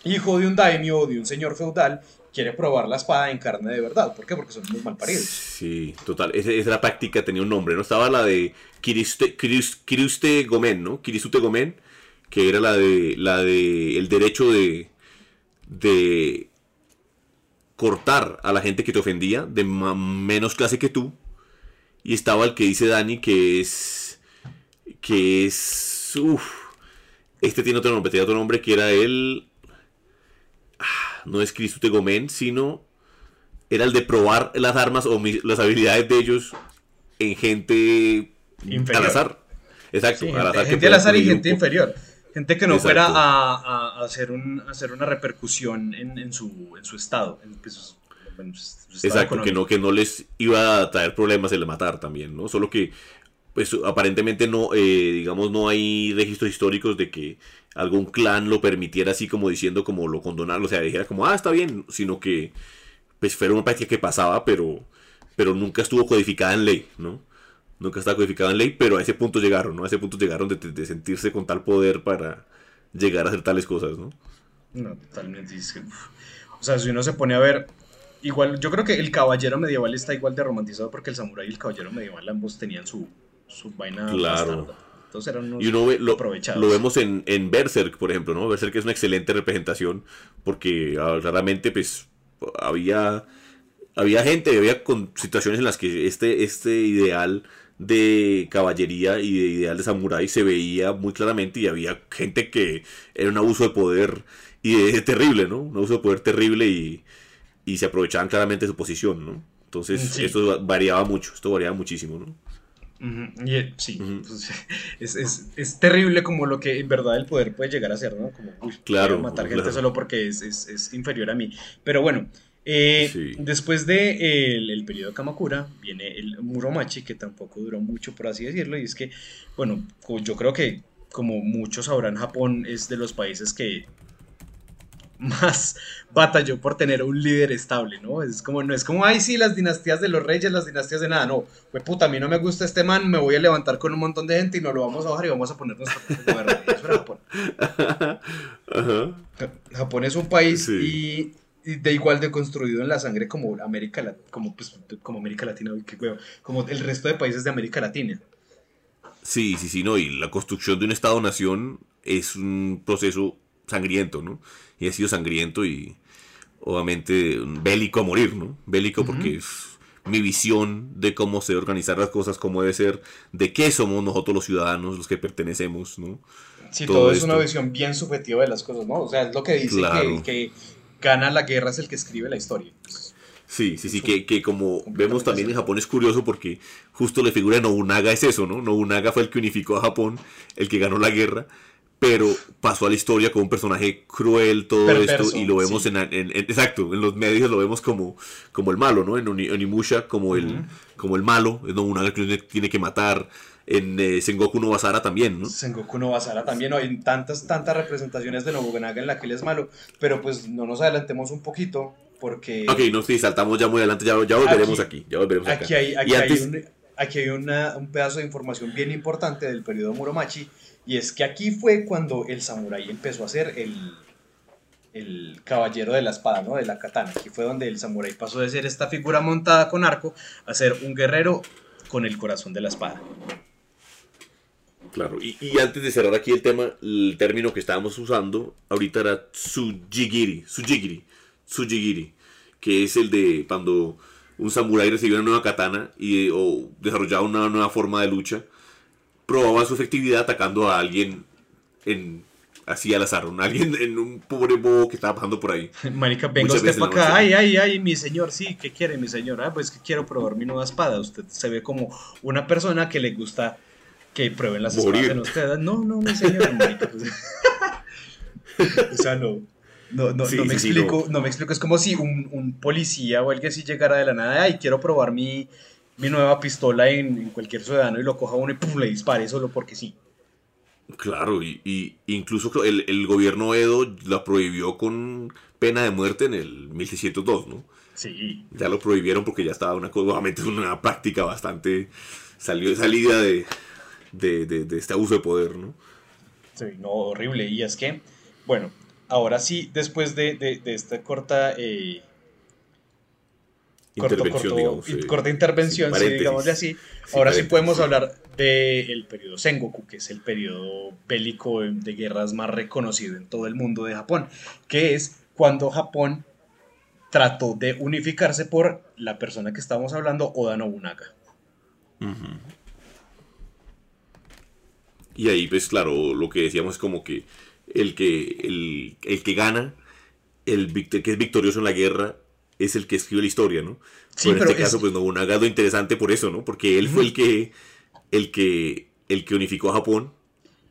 hijo de un daimyo, de un señor feudal, quiere probar la espada en carne de verdad. ¿Por qué? Porque son muy mal paridos. Sí, total. Esa, esa práctica tenía un nombre, ¿no? Estaba la de Kiriste, Gomen, ¿no? Kirisute Gomen, que era la de la de el derecho de de cortar a la gente que te ofendía de menos clase que tú. Y estaba el que dice Dani que es que es uf, este tiene otro nombre, tenía otro nombre que era el no es Cristo Gomen, sino era el de probar las armas o las habilidades de ellos en gente al azar. Exacto, al azar. Gente al azar y gente inferior. Gente que no fuera a, hacer, un, hacer una repercusión en, su, en su estado. Pues, Exacto, que no, que no les iba a traer problemas el matar también, ¿no? Solo que, pues aparentemente no, eh, digamos, no hay registros históricos de que algún clan lo permitiera así como diciendo como lo condonarlo, o sea, dijera como, ah, está bien, sino que pues fuera una práctica que pasaba, pero, pero nunca estuvo codificada en ley, ¿no? Nunca estaba codificada en ley, pero a ese punto llegaron, ¿no? A ese punto llegaron de, sentirse con tal poder para llegar a hacer tales cosas, ¿no? No, totalmente. o sea, si uno se pone a ver, igual, yo creo que el caballero medieval está igual de romantizado porque el samurái y el caballero medieval ambos tenían su, su vaina. Claro. Entonces eran unos y uno lo, lo, vemos en, en, Berserk, por ejemplo, ¿no? Berserk es una excelente representación porque ah, raramente pues había había gente, había con situaciones en las que este, este ideal de caballería y de ideal de samurái se veía muy claramente y había gente que era un abuso de poder y es terrible, ¿no? Un abuso de poder terrible y, y se aprovechaban claramente de su posición, ¿no? Entonces, esto variaba mucho, esto variaba muchísimo, ¿no? Y, eh, sí, pues, *laughs* es, terrible como lo que en verdad el poder puede llegar a ser, ¿no? Como, claro, matar gente solo porque es, inferior a mí. Pero bueno, eh, después de el, periodo Kamakura viene el Muromachi, que tampoco duró mucho, por así decirlo, y es que, bueno, yo creo que como muchos sabrán, Japón es de los países que más batalló por tener un líder estable, ¿no? Es como, no es como, ay, sí, las dinastías de los reyes, las dinastías de nada, no, pues puta, a mí no me gusta este man, me voy a levantar con un montón de gente y nos lo vamos a bajar y vamos a poner nuestro gobierno. Eso era Japón. *laughs* Japón es un país y, de igual de construido en la sangre como América, como, pues, como América Latina, como el resto de países de América Latina. Sí, sí, sí, no, y la construcción de un Estado-nación es un proceso sangriento, ¿no? Y ha sido sangriento y obviamente bélico a morir, ¿no? Bélico porque es mi visión de cómo se organizar las cosas, cómo debe ser, de qué somos nosotros los ciudadanos, los que pertenecemos, ¿no? Sí, todo, es una visión bien subjetiva de las cosas, ¿no? O sea, es lo que dice que, gana la guerra es el que escribe la historia. Sí, sí, sí, que, que como vemos también en Japón es curioso porque justo la figura de Nobunaga es eso, ¿no? Nobunaga fue el que unificó a Japón, el que ganó la guerra, pero pasó a la historia como un personaje cruel, todo esto, y lo vemos en, exacto, en los medios lo vemos como, como el malo, ¿no? En Onimusha como el, como el malo, es Nobunaga que tiene que matar, en eh, Sengoku no Basara también, ¿no? Sengoku no Basara también, hay tantas, tantas representaciones de Nobunaga en la que él es malo, pero pues no nos adelantemos un poquito, porque... Ok, no, sí, saltamos ya muy adelante, ya, ya volveremos aquí, ya volveremos aquí Hay, aquí, hay un, aquí hay un pedazo de información bien importante del periodo Muromachi, y es que aquí fue cuando el samurái empezó a ser el, el caballero de la espada, ¿no? De la katana. Aquí fue donde el samurái pasó de ser esta figura montada con arco a ser un guerrero con el corazón de la espada. Claro, y, antes de cerrar aquí el tema, el término que estábamos usando ahorita era Tsujigiri, Tsujigiri, Tsujigiri, que es el de cuando un samurái recibía una nueva katana y, o desarrollaba una nueva forma de lucha, probaba su efectividad atacando a alguien en así al azar, un alguien en un pobre bobo que estaba pasando por ahí. *laughs* Marica, venga usted para acá, ay, ay, ay, mi señor, sí, ¿qué quiere mi señor? Ah, pues que quiero probar mi nueva espada. Usted se ve como una persona que le gusta que prueben las espadas en usted. No, no, mi señor, marica. Pues. *laughs* o sea, no. No, no, no me explico, no. me explico. Es como si un, un, policía o alguien así llegara de la nada, ay, quiero probar mi, mi nueva pistola en, en, cualquier ciudadano y lo coja uno y pum, le dispare solo porque sí. Claro, y, incluso el, el, gobierno Edo la prohibió con pena de muerte en el 1602, ¿no? Sí. Ya lo prohibieron porque ya estaba una, obviamente es una práctica bastante salió, salida de, de, de, este abuso de poder, ¿no? Sí, no, horrible. Y es que, bueno, ahora sí, después de, esta corta eh, intervención, eh, corta intervención, sí, digámosle así. Ahora sí podemos hablar del periodo Sengoku, que es el periodo bélico de guerras más reconocido en todo el mundo de Japón, que es cuando Japón trató de unificarse por la persona que estamos hablando, Oda Nobunaga. Y ahí, pues claro, lo que decíamos es como que el que, el, el que gana, el que es victorioso en la guerra, es el que escribe la historia, ¿no? Sí, pero en este caso, pues un agado interesante por eso, ¿no? Porque él fue el que, el que, el que unificó a Japón,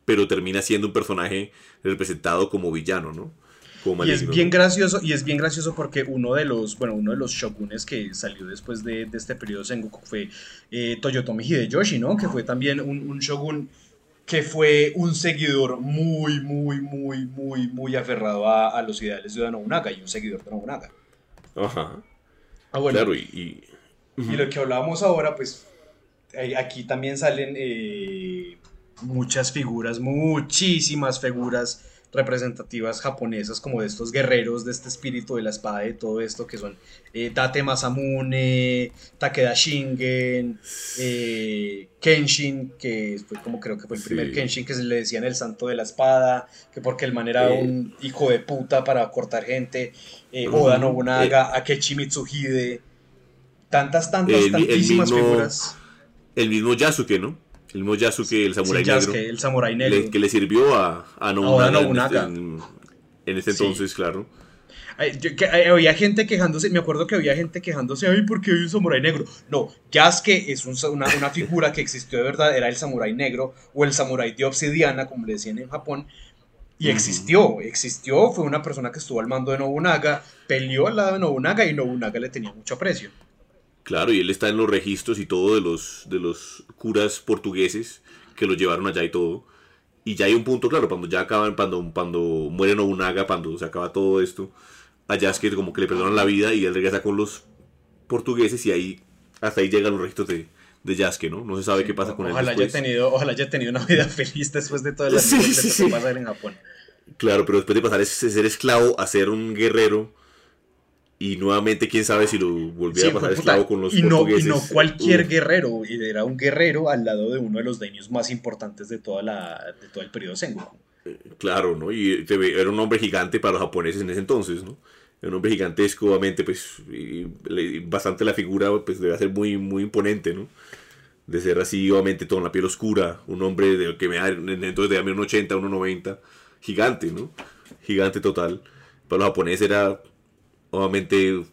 pero termina siendo un personaje representado como villano, ¿no? y es bien gracioso, y es bien gracioso porque uno de los, bueno, uno de los shogunes que salió después de, este periodo Sengoku fue eh, Toyotomi Hideyoshi, ¿no? Que fue también un, un shogun que fue un seguidor muy, muy, muy, muy, muy aferrado a, a los ideales de Nobunaga y un seguidor de Nobunaga. Ajá. Ah, bueno. Claro, y, y... lo que hablábamos ahora, pues aquí también salen eh, muchas figuras, muchísimas figuras representativas japonesas como de estos guerreros de este espíritu de la espada de todo esto que son eh, Tate Masamune, Takeda Shingen, eh, Kenshin, que fue como creo que fue el primer Kenshin que se le decían el santo de la espada, que porque el man era un hijo de puta para cortar gente, eh, Oda Nobunaga, Akechi Mitsuhide, tantas, tantas, tantísimas figuras. El mismo Yasuke, ¿no? El mismo Yasuke, el samurái negro. el samurái negro. que le sirvió a, a Nobunaga, En, este entonces, claro. había gente quejándose, me acuerdo que había gente quejándose, ay, ¿por qué hay un samurái negro? No, Yasuke es una, una, figura que existió de verdad, era el samurái negro o el samurái de obsidiana, como le decían en Japón, y existió, existió, fue una persona que estuvo al mando de Nobunaga, peleó al lado de Nobunaga y Nobunaga le tenía mucho aprecio. Claro, y él está en los registros y todo de los, de los curas portugueses que lo llevaron allá y todo. Y ya hay un punto, claro, cuando ya acaban, cuando, cuando muere Nobunaga, cuando se acaba todo esto, allá es que como que le perdonan la vida y él regresa con los portugueses y ahí hasta ahí llegan los registros de, de Yasuke, ¿no? No se sabe qué pasa con ojalá él Haya tenido, ojalá haya tenido una vida *laughs* feliz después de todas las sí, cosas que pasan en Japón. Claro, pero después de pasar ese ser esclavo a ser un guerrero y nuevamente, quién sabe si lo volviera a pasar esclavo con los y no, Y no cualquier guerrero, era un guerrero al lado de uno de los daños más importantes de, toda la, de todo el periodo Sengoku. Eh, claro, ¿no? Y era un hombre gigante para los japoneses en ese entonces, ¿no? Era un hombre gigantesco, obviamente, pues, bastante la figura, pues, debe ser muy, muy imponente, ¿no? De ser así, obviamente, todo en la piel oscura, un hombre de, que me da, entonces de un 80, 1,90, gigante, ¿no? Gigante total. Para los japoneses era obviamente,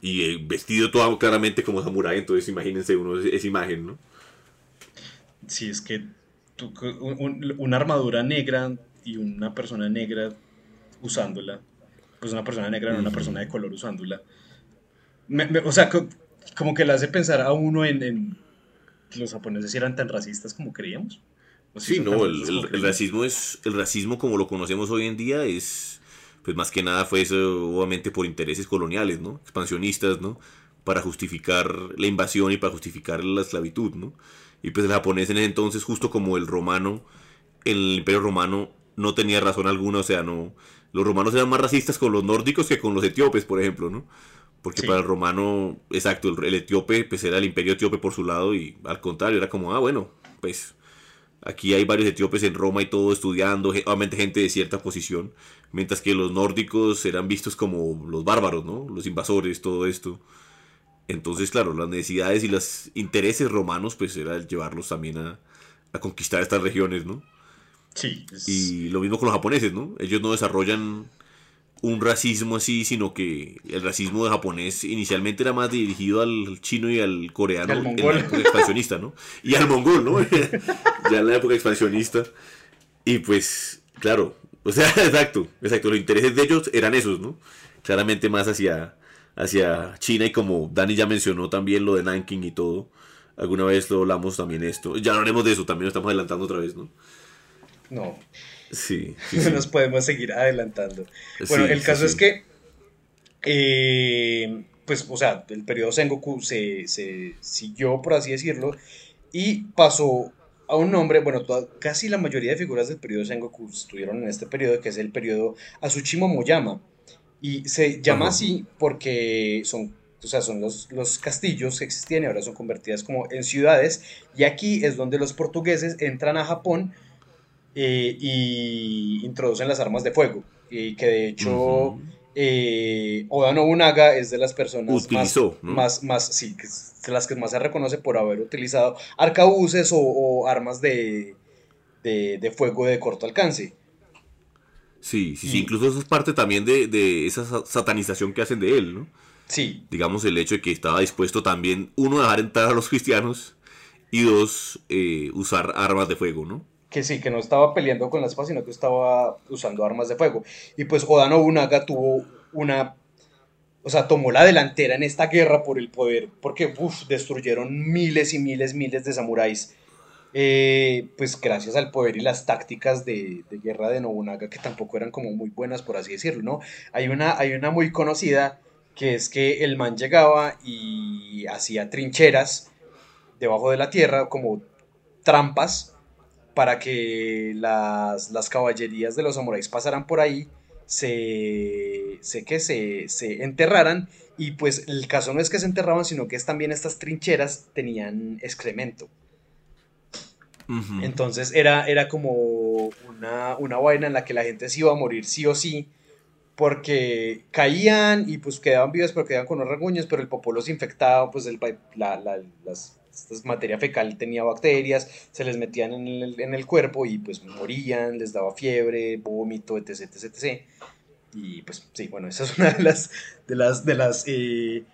y eh, vestido todo claramente como samurái, entonces imagínense uno esa imagen, ¿no? Sí, es que una armadura negra y una persona negra usándola, pues una persona negra, no una persona de color usándola. o sea, como que le hace pensar a uno en, que los japoneses eran tan racistas como creíamos. sí, no, el, racismo es, el racismo como lo conocemos hoy en día es pues más que nada fue eso, obviamente por intereses coloniales, ¿no? Expansionistas, ¿no? Para justificar la invasión y para justificar la esclavitud, ¿no? Y pues el japonés en ese entonces, justo como el romano, el imperio romano no tenía razón alguna, o sea, no... Los romanos eran más racistas con los nórdicos que con los etíopes, por ejemplo, ¿no? Porque para el romano, exacto, el, el, etíope, pues era el imperio etíope por su lado y al contrario, era como, ah, bueno, pues aquí hay varios etíopes en Roma y todo estudiando, obviamente gente de cierta posición, mientras que los nórdicos eran vistos como los bárbaros, ¿no? Los invasores, todo esto. Entonces, claro, las necesidades y los intereses romanos, pues era llevarlos también a, a conquistar estas regiones, ¿no? Sí. Y lo mismo con los japoneses, ¿no? Ellos no desarrollan un racismo así, sino que el racismo de japonés inicialmente era más dirigido al chino y al coreano al en la época expansionista, ¿no? Y al mongol, ¿no? *laughs* ya en la época expansionista. Y pues, claro, o sea, *laughs* exacto, exacto, los intereses de ellos eran esos, ¿no? Claramente más hacia, hacia China y como Dani ya mencionó también lo de Nanking y todo, alguna vez lo hablamos también esto, ya hablaremos de eso, también lo estamos adelantando otra vez, ¿no? No. Sí. *laughs* no nos podemos seguir adelantando. Bueno, el caso es que, eh, pues, o sea, el periodo Sengoku se, se, siguió, por así decirlo, y pasó a un nombre, bueno, casi la mayoría de figuras del periodo Sengoku estuvieron en este periodo, que es el periodo Asuchimo Moyama. Y se llama así porque son o sea, son los, los, castillos que existían y ahora son convertidas como en ciudades. Y aquí es donde los portugueses entran a Japón eh, y introducen las armas de fuego. Y que de hecho eh, Oda Nobunaga es de las personas más, más, más, sí, de las que más se reconoce por haber utilizado arcabuces o, armas de, de, fuego de corto alcance. Sí, sí, sí, incluso eso es parte también de, esa satanización que hacen de él, ¿no? Sí. Digamos el hecho de que estaba dispuesto también, uno, a dejar entrar a los cristianos y dos, eh, usar armas de fuego, ¿no? Que sí, que no estaba peleando con la espada, sino que estaba usando armas de fuego. Y pues Oda Nobunaga tuvo una, o sea, tomó la delantera en esta guerra por el poder, porque uf, destruyeron miles y miles, miles de samuráis. Eh, pues gracias al poder y las tácticas de, de, guerra de Nobunaga, que tampoco eran como muy buenas, por así decirlo, ¿no? Hay una, hay una muy conocida, que es que el man llegaba y hacía trincheras debajo de la tierra, como trampas, para que las, caballerías de los samuráis pasaran por ahí, se, sé que se, se, enterraran. Y pues el caso no es que se enterraban, sino que es también estas trincheras tenían excremento. Entonces era, era como una, una vaina en la que la gente se iba a morir sí o sí, porque caían y pues quedaban vivos, pero quedaban con los raguños, pero el popolo se infectaba, pues el, la, las, esta materia fecal tenía bacterias, se les metían en el, en el, cuerpo y pues morían, les daba fiebre, vómito, etc, etc, etc. Y pues sí, bueno, esa es una de las, de las, de las eh,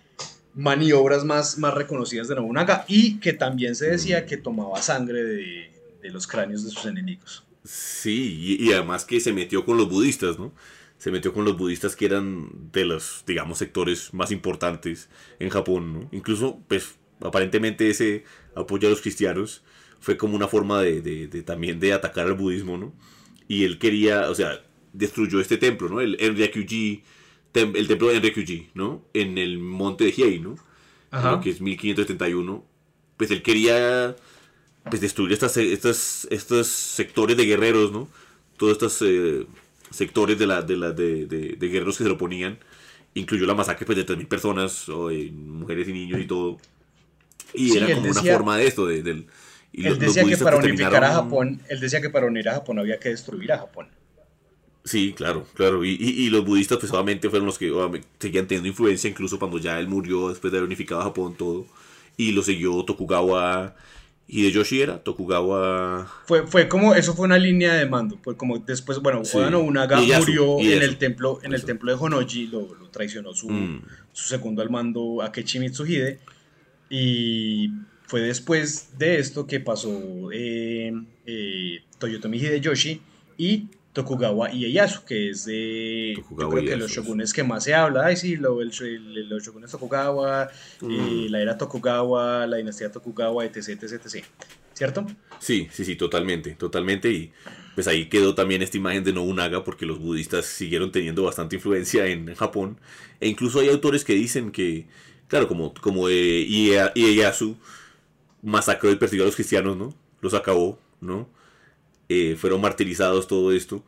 maniobras más, más reconocidas de Nobunaga y que también se decía que tomaba sangre de, de los cráneos de sus enemigos. Sí, y, y, además que se metió con los budistas, ¿no? Se metió con los budistas que eran de los, digamos, sectores más importantes en Japón, ¿no? Incluso, pues, aparentemente ese apoyo a los cristianos fue como una forma de, también de atacar al budismo, ¿no? Y él quería, o sea, destruyó este templo, ¿no? El Enryakuji, el templo de Enryakuji, ¿no? En el monte de Hiei, ¿no? que es 1571. Pues él quería pues, destruir estas, estas, estos sectores de guerreros, ¿no? Todos estos eh, sectores de, la, de, la, de, de, guerreros que se lo ponían. Incluyó la masacre pues, de 3.000 personas, o mujeres y niños y todo. Y era como una forma de esto, de, del... él decía que para unificar a Japón, él decía que para unir a Japón había que destruir a Japón. Sí, claro, claro. Y, y, los budistas pues obviamente fueron los que seguían teniendo influencia incluso cuando ya él murió después de haber unificado a Japón todo. Y lo siguió Tokugawa Hideyoshi era, Tokugawa... Fue, fue como, eso fue una línea de mando, fue como después, bueno, Oda Nobunaga murió en el templo, en el templo de Honoji, lo, lo traicionó su, mm. su segundo al mando Akechi Mitsuhide, y fue después de esto que pasó eh, eh, Toyotomi Hideyoshi y Tokugawa Ieyasu, que es de yo creo que los shogunes que más se habla, ay sí, lo, el, los shogunes Tokugawa, mm. eh, la era Tokugawa, la dinastía Tokugawa, etc, etc, etc. ¿Cierto? Sí, sí, sí, totalmente, totalmente. Y pues ahí quedó también esta imagen de Nobunaga, porque los budistas siguieron teniendo bastante influencia en Japón. E incluso hay autores que dicen que, claro, como, como eh, Ieyasu masacró y persiguió a los cristianos, ¿no? Los acabó, ¿no? Eh, fueron martirizados todo esto.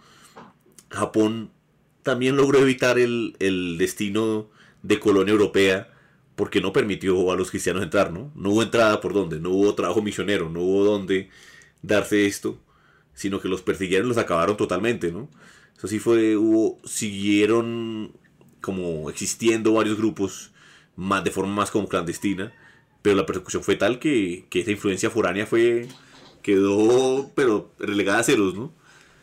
Japón también logró evitar el, destino de colonia europea porque no permitió a los cristianos entrar, ¿no? No hubo entrada por donde, no hubo trabajo misionero, no hubo donde darse esto, sino que los persiguieron y los acabaron totalmente, ¿no? Eso sí fue, hubo, siguieron como existiendo varios grupos más, de forma más como clandestina, pero la persecución fue tal que, que esa influencia foránea fue quedó, pero relegada a ceros, ¿no?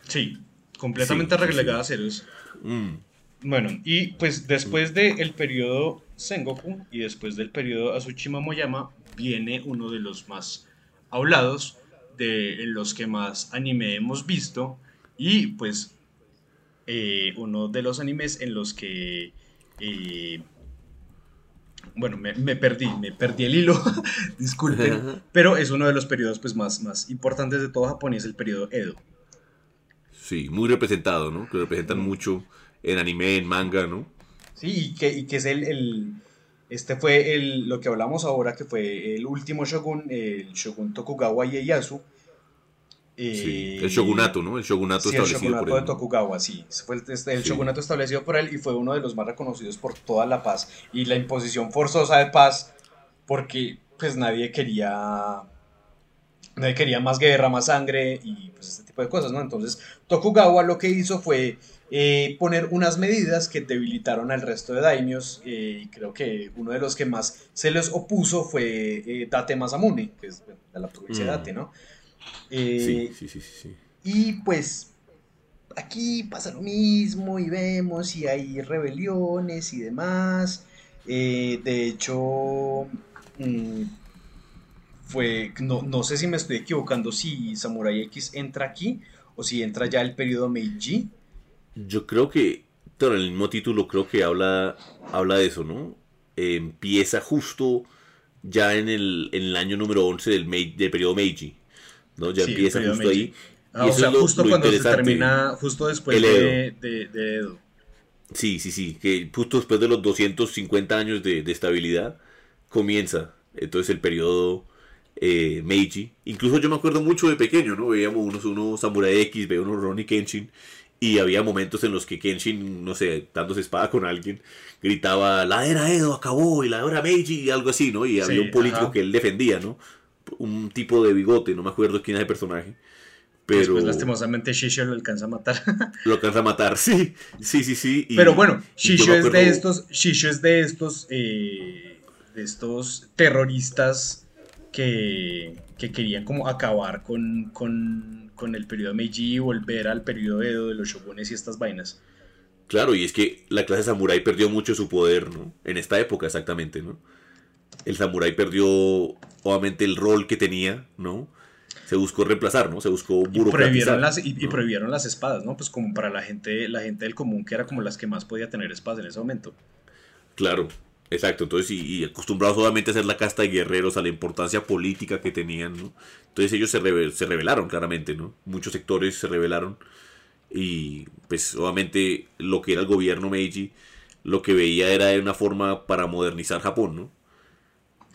Sí, completamente relegada a ceros. Mm. Bueno, y pues después del periodo Sengoku y después del periodo Asuchima Moyama viene uno de los más hablados, de los que más anime hemos visto y pues eh, uno de los animes en los que eh, bueno, me, perdí, me perdí el hilo, *laughs* disculpen, pero es uno de los periodos pues, más, más importantes de todo Japón y es el periodo Edo. Sí, muy representado, ¿no? Que representan mucho en anime, en manga, ¿no? Sí, y que, que es el, el, Este fue el, lo que hablamos ahora, que fue el último shogun, el shogun Tokugawa Ieyasu, sí, el shogunato, ¿no? El shogunato establecido el shogunato de Tokugawa, sí. Fue el, shogunato establecido por él y fue uno de los más reconocidos por toda la paz y la imposición forzosa de paz porque pues nadie quería nadie quería más guerra, más sangre y pues este tipo de cosas, ¿no? Entonces Tokugawa lo que hizo fue eh, poner unas medidas que debilitaron al resto de daimios eh, y creo que uno de los que más se les opuso fue eh, Date Masamune, que es de la provincia de mm. Date, ¿no? Eh, sí, sí, sí, sí, Y pues aquí pasa lo mismo y vemos si hay rebeliones y demás. Eh, de hecho, mm, fue, no, sé si me estoy equivocando si Samurai X entra aquí o si entra ya el periodo Meiji. Yo creo que, pero el mismo título creo que habla, habla de eso, ¿no? empieza justo ya en el, en el año número 11 del, del periodo Meiji. ¿No? Ya empieza justo ahí. Ah, o sea, justo cuando se termina, justo después de, de, Edo. Sí, sí, sí, que justo después de los 250 años de, estabilidad comienza entonces el periodo eh, Meiji. Incluso yo me acuerdo mucho de pequeño, ¿no? Veíamos unos, unos Samurai X, veíamos unos Ronnie Kenshin y había momentos en los que Kenshin, no sé, dándose espada con alguien, gritaba, la era Edo acabó y la era Meiji y algo así, ¿no? Y había un político que él defendía, ¿no? Un tipo de bigote, no me acuerdo quién es el personaje. Pero... Pues lastimosamente Shisho lo alcanza a matar. lo alcanza a matar, sí, *laughs* sí, sí, sí. pero bueno, Shisho es de estos, Shisho es de estos, eh, de estos terroristas que, que querían como acabar con, con, con el periodo Meiji y volver al periodo Edo de los shogunes y estas vainas. Claro, y es que la clase samurai perdió mucho su poder, ¿no? En esta época exactamente, ¿no? El samurái perdió obviamente el rol que tenía, ¿no? Se buscó reemplazar, ¿no? Se buscó burocratizar. Y prohibieron las, y, prohibieron las espadas, ¿no? Pues como para la gente, la gente del común, que era como las que más podía tener espadas en ese momento. Claro, exacto. Entonces, y, acostumbrados obviamente a ser la casta de guerreros, a la importancia política que tenían, ¿no? Entonces ellos se, se rebelaron claramente, ¿no? Muchos sectores se rebelaron. Y pues obviamente lo que era el gobierno Meiji, lo que veía era una forma para modernizar Japón, ¿no?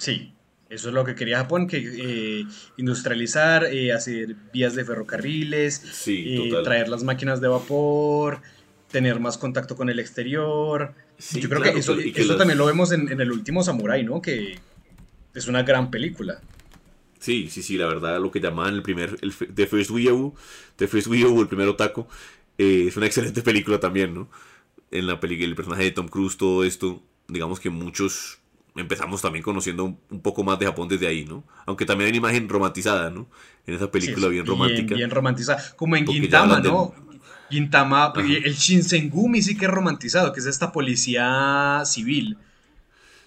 Sí, eso es lo que quería Japón, que eh, industrializar, eh, hacer vías de ferrocarriles, eh, traer las máquinas de vapor, tener más contacto con el exterior. Yo creo que eso, también lo vemos en, el último Samurai, ¿no? Que es una gran película. Sí, sí, sí, la verdad, lo que llamaban el primer, el, The First Wii The First Wii el primer otaku, es una *laughs* excelente película también, ¿no? En la película, el personaje de Tom Cruise, todo esto, digamos que muchos empezamos también conociendo un, poco más de Japón desde ahí, ¿no? Aunque también hay una imagen romantizada, ¿no? En esa película bien romántica. Bien, romantizada, como en Gintama, ¿no? Gintama, el Shinsengumi sí que es romantizado, que es esta policía civil.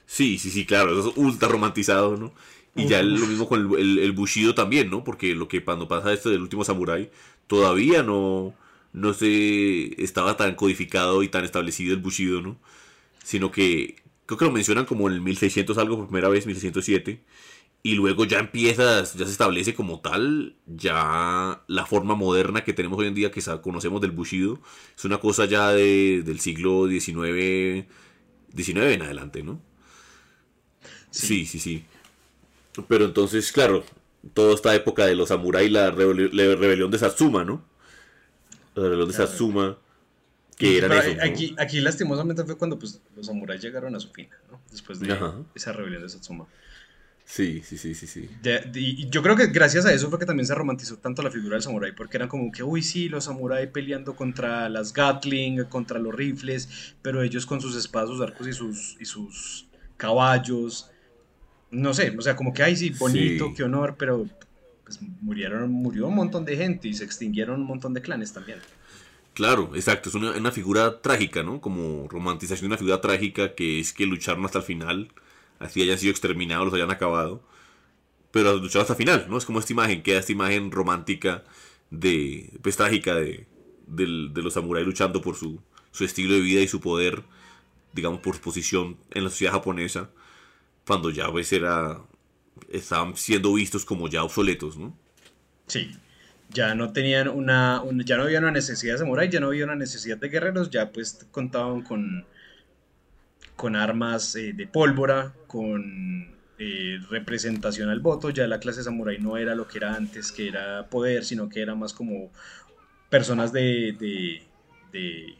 Sí, sí, sí, claro, eso es ultra romantizado, ¿no? Y ya lo mismo con el, Bushido también, ¿no? Porque lo que cuando pasa esto del último Samurai, todavía no, no se estaba tan codificado y tan establecido el Bushido, ¿no? Sino que creo que lo mencionan como en el 1600 algo por primera vez, 1607. Y luego ya empieza, ya se establece como tal, ya la forma moderna que tenemos hoy en día, que conocemos del Bushido, es una cosa ya de, del siglo XIX, XIX en adelante, ¿no? Sí, sí, sí. Pero entonces, claro, toda esta época de los samuráis, la, rebelión de Satsuma, ¿no? La rebelión de Satsuma, que era eso. Aquí, aquí, lastimosamente fue cuando pues, los samuráis llegaron a su fin, ¿no? Después de esa rebelión de Satsuma. Sí, sí, sí, sí, sí. y yo creo que gracias a eso fue que también se romantizó tanto la figura del samurái, porque eran como que, uy, sí, los samuráis peleando contra las Gatling, contra los rifles, pero ellos con sus espadas, sus arcos y sus, y sus caballos, no sé, o sea, como que, ay, sí, bonito, qué honor, pero pues murieron, murió un montón de gente y se extinguieron un montón de clanes también. Claro, exacto, es una, figura trágica, ¿no? Como romantización de una figura trágica que es que lucharon hasta el final, así hayan sido exterminados, los hayan acabado, pero lucharon hasta el final, ¿no? Es como esta imagen, queda esta imagen romántica de, pues trágica de, de, los samuráis luchando por su, su estilo de vida y su poder, digamos, por su posición en la sociedad japonesa cuando ya pues era estaban siendo vistos como ya obsoletos, ¿no? Sí. Ya no tenían una, ya no había una necesidad de samurai, ya no había una necesidad de guerreros, ya pues contaban con con armas eh, de pólvora, con eh, representación al voto, ya la clase samurai no era lo que era antes, que era poder, sino que era más como personas de, de,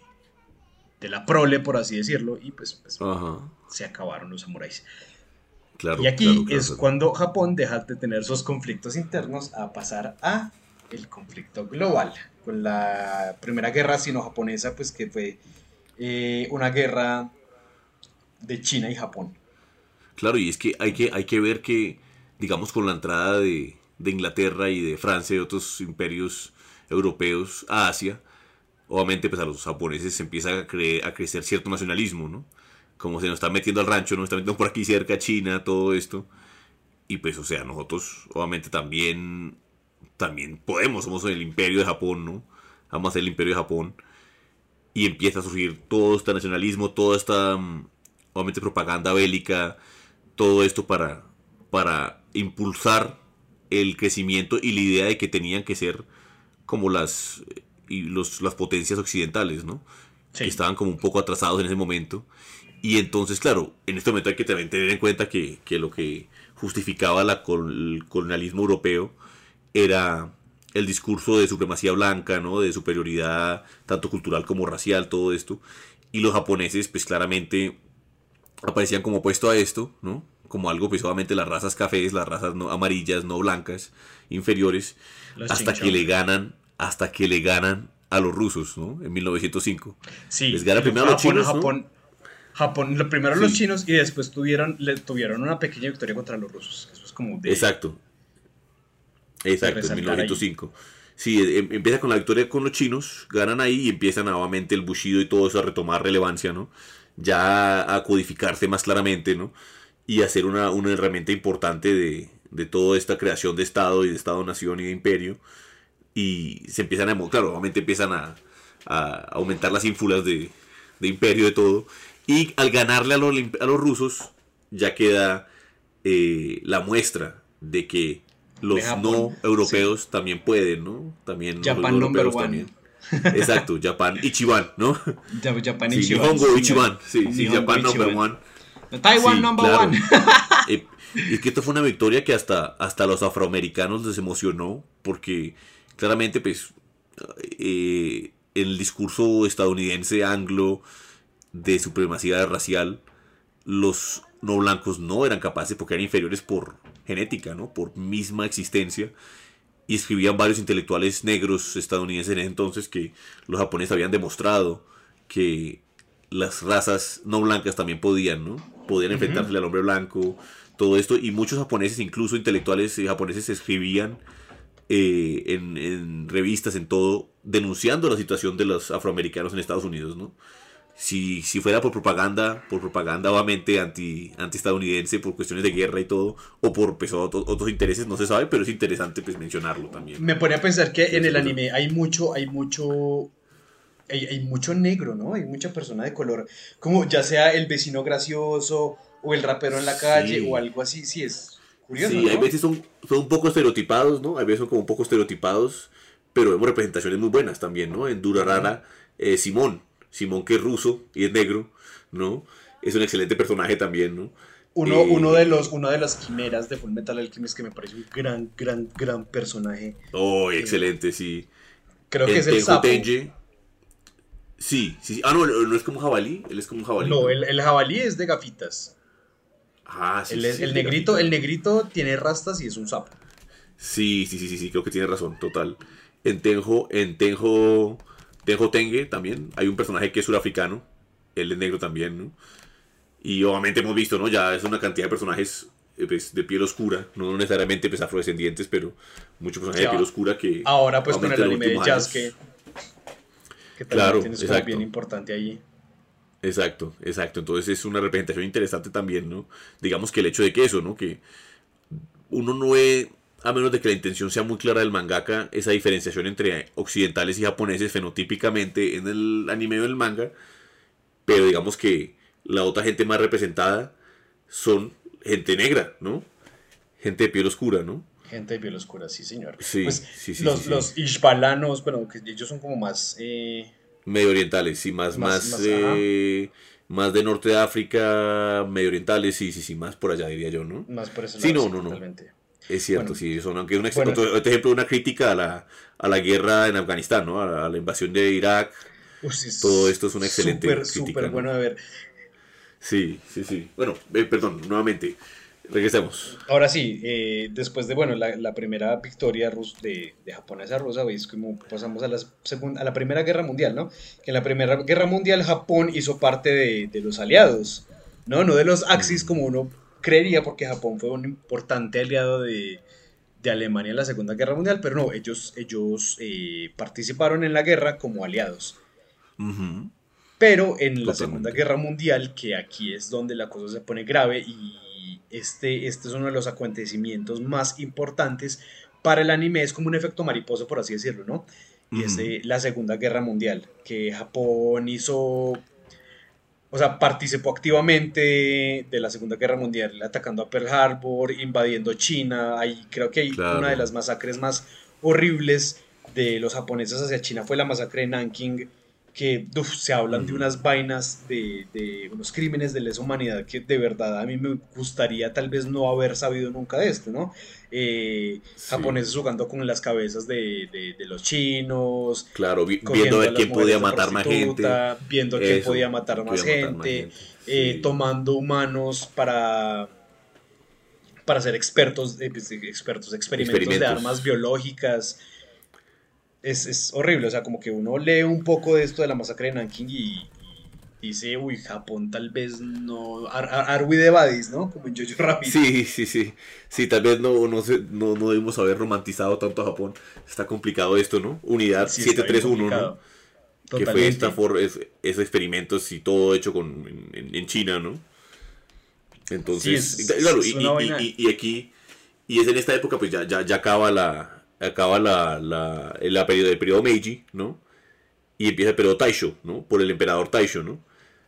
de, la prole, por así decirlo, y pues, pues se acabaron los samuráis. Y aquí es cuando Japón deja de tener sus conflictos internos a pasar a el conflicto global, con la primera guerra sino-japonesa, pues que fue eh, una guerra de China y Japón. Claro, y es que hay que, hay que ver que, digamos, con la entrada de, de Inglaterra y de Francia y otros imperios europeos a Asia, obviamente pues a los japoneses se empieza a, a crecer cierto nacionalismo, ¿no? como se nos está metiendo al rancho, nos está metiendo por aquí cerca China, todo esto. Y pues, o sea, nosotros obviamente también, también podemos, somos el imperio de Japón, ¿no? Vamos a ser el imperio de Japón. Y empieza a surgir todo este nacionalismo, toda esta, mm, obviamente, propaganda bélica, todo esto para, para impulsar el crecimiento y la idea de que tenían que ser como las, y los, las potencias occidentales, ¿no? Que estaban como un poco atrasados en ese momento. Y entonces, claro, en este momento hay que también tener en cuenta que, lo que justificaba la, el colonialismo europeo era el discurso de supremacía blanca, ¿no? De superioridad tanto cultural como racial, todo esto. Y los japoneses, pues claramente aparecían como opuesto a esto, ¿no? Como algo, pues obviamente las razas cafés, las razas no, amarillas, no blancas, inferiores, hasta que le ganan, hasta que le ganan a los rusos, ¿no? En 1905. Sí, les gana primero a los chinos, Japón, Japón, lo primero los chinos y después tuvieron, le, tuvieron una pequeña victoria contra los rusos. Eso es como Exacto. Exacto, en 1905. Sí, e, em, empieza con la victoria con los chinos, ganan ahí y empiezan nuevamente el Bushido y todo eso a retomar relevancia, ¿no? Ya a codificarse más claramente, ¿no? Y a ser una, una herramienta importante de, de toda esta creación de Estado y de Estado-Nación y de Imperio. Y se empiezan a, claro, obviamente empiezan a, a aumentar las ínfulas de, de imperio, de todo. Y al ganarle a los, a los rusos, ya queda eh, la muestra de que los no europeos también pueden, ¿no? También Japan los europeos también. Exacto, Japan Ichiban, ¿no? Japan Ichiban. Sí, Ichiban, sí, sí, Japan number one. Taiwan number one. *laughs* Eh, y que esto fue una victoria que hasta, hasta los afroamericanos les emocionó, porque claramente, pues, eh, el discurso estadounidense anglo de supremacía racial, los no blancos no eran capaces porque eran inferiores por genética, ¿no? por misma existencia. Y escribían varios intelectuales negros estadounidenses en ese entonces que los japoneses habían demostrado que las razas no blancas también podían, ¿no? Podían enfrentarse al hombre blanco, todo esto. Y muchos japoneses, incluso intelectuales japoneses, escribían eh, en, en, revistas, en todo, denunciando la situación de los afroamericanos en Estados Unidos, ¿no? Si, si fuera por propaganda, por propaganda obviamente anti, anti estadounidense, por cuestiones de guerra y todo, o por pues, otros, intereses, no se sabe, pero es interesante pues mencionarlo también. Me pone a pensar que en el anime hay mucho, hay mucho hay, mucho negro, ¿no? Hay mucha persona de color, como ya sea el vecino gracioso o el rapero en la calle o algo así, sí es curioso. Sí, hay veces son, son un poco estereotipados, ¿no? Hay veces son como un poco estereotipados, pero vemos representaciones muy buenas también, ¿no? En Dura Rara, eh, Simón, Simón que es ruso y es negro, ¿no? Es un excelente personaje también, ¿no? Uno, eh, uno de los, una de las quimeras de Full Metal Alchemist que me parece un gran, gran, gran personaje. Oh, excelente, sí. Creo que es el sapo. Sí, sí, Ah, no, no es como un jabalí. Él es como un jabalí. No, el, jabalí es de gafitas. Ah, sí. El, el negrito, el negrito tiene rastas y es un sapo. Sí, sí, sí, sí, sí, creo que tiene razón, total. En Tenjo, en Tenjo, Tenjo Tengue también hay un personaje que es surafricano. Él es negro también, ¿no? Y obviamente hemos visto, ¿no? Ya es una cantidad de personajes eh, pues, de piel oscura, no necesariamente pues, afrodescendientes, pero muchos personajes de piel oscura que... Ahora pues con el anime de Jazz que que claro, exacto. bien importante allí. Exacto, exacto. Entonces es una representación interesante también, ¿no? Digamos que el hecho de que eso, ¿no? Que uno no ve, a menos de que la intención sea muy clara del mangaka, esa diferenciación entre occidentales y japoneses fenotípicamente en el anime o el manga, pero digamos que la otra gente más representada son gente negra, ¿no? Gente de piel oscura, ¿no? Gente de piel oscura, sí, señor. Sí, pues, sí, sí, los, los ishbalanos, bueno, que ellos son como más... Eh, medio orientales, sí, más, más, eh, más, de norte de África, medio orientales, sí, sí, sí, más por allá diría yo, ¿no? Más por ese lado. Sí, no, no, no. Es cierto, sí, son, aunque es un otro, ejemplo una crítica a la, a la guerra en Afganistán, ¿no? A la, invasión de Irak. Todo esto es una excelente súper, crítica. Súper bueno de ver. Sí, sí, sí. Bueno, eh, perdón, nuevamente. Regresemos. Ahora sí, eh, después de bueno, la, primera victoria rus de, de japonesa rusa, veis como pasamos a la, segunda, a la Primera Guerra Mundial, ¿no? Que en la Primera Guerra Mundial Japón hizo parte de, los aliados, ¿no? No de los Axis como uno creería, porque Japón fue un importante aliado de, Alemania en la Segunda Guerra Mundial, pero no, ellos, ellos eh, participaron en la guerra como aliados. Pero en la Segunda Guerra Mundial, que aquí es donde la cosa se pone grave y este, este es uno de los acontecimientos más importantes para el anime, es como un efecto mariposa, por así decirlo, ¿no? Y es la Segunda Guerra Mundial, que Japón hizo, o sea, participó activamente de la Segunda Guerra Mundial, atacando a Pearl Harbor, invadiendo China, ahí creo que hay una de las masacres más horribles de los japoneses hacia China fue la masacre de Nanking, que se hablan de unas vainas, de, unos crímenes de lesa humanidad que de verdad a mí me gustaría tal vez no haber sabido nunca de esto, ¿no? Eh, japoneses jugando con las cabezas de, los chinos. Claro, viendo a quién podía matar más gente. Viendo a quién podía matar más gente. Eh, tomando humanos para para ser expertos, eh, pues, expertos experimentos, de armas biológicas es, horrible, o sea, como que uno lee un poco de esto de la masacre de Nanking y, dice, uy, Japón tal vez no, we de badis, ¿no? Como en Jojo Rabbit. Sí, sí, sí, sí, tal vez no, no, no, no debimos haber romantizado tanto a Japón, está complicado esto, ¿no? Unidad 731, ¿no? Que fue esta for, esos experimentos y todo hecho con, en, China, ¿no? Entonces, claro, y, y, aquí, y es en esta época, pues ya, ya, ya acaba la, acaba la, la, el, periodo, el periodo Meiji, ¿no? Y empieza el periodo Taisho, ¿no? Por el emperador Taisho, ¿no?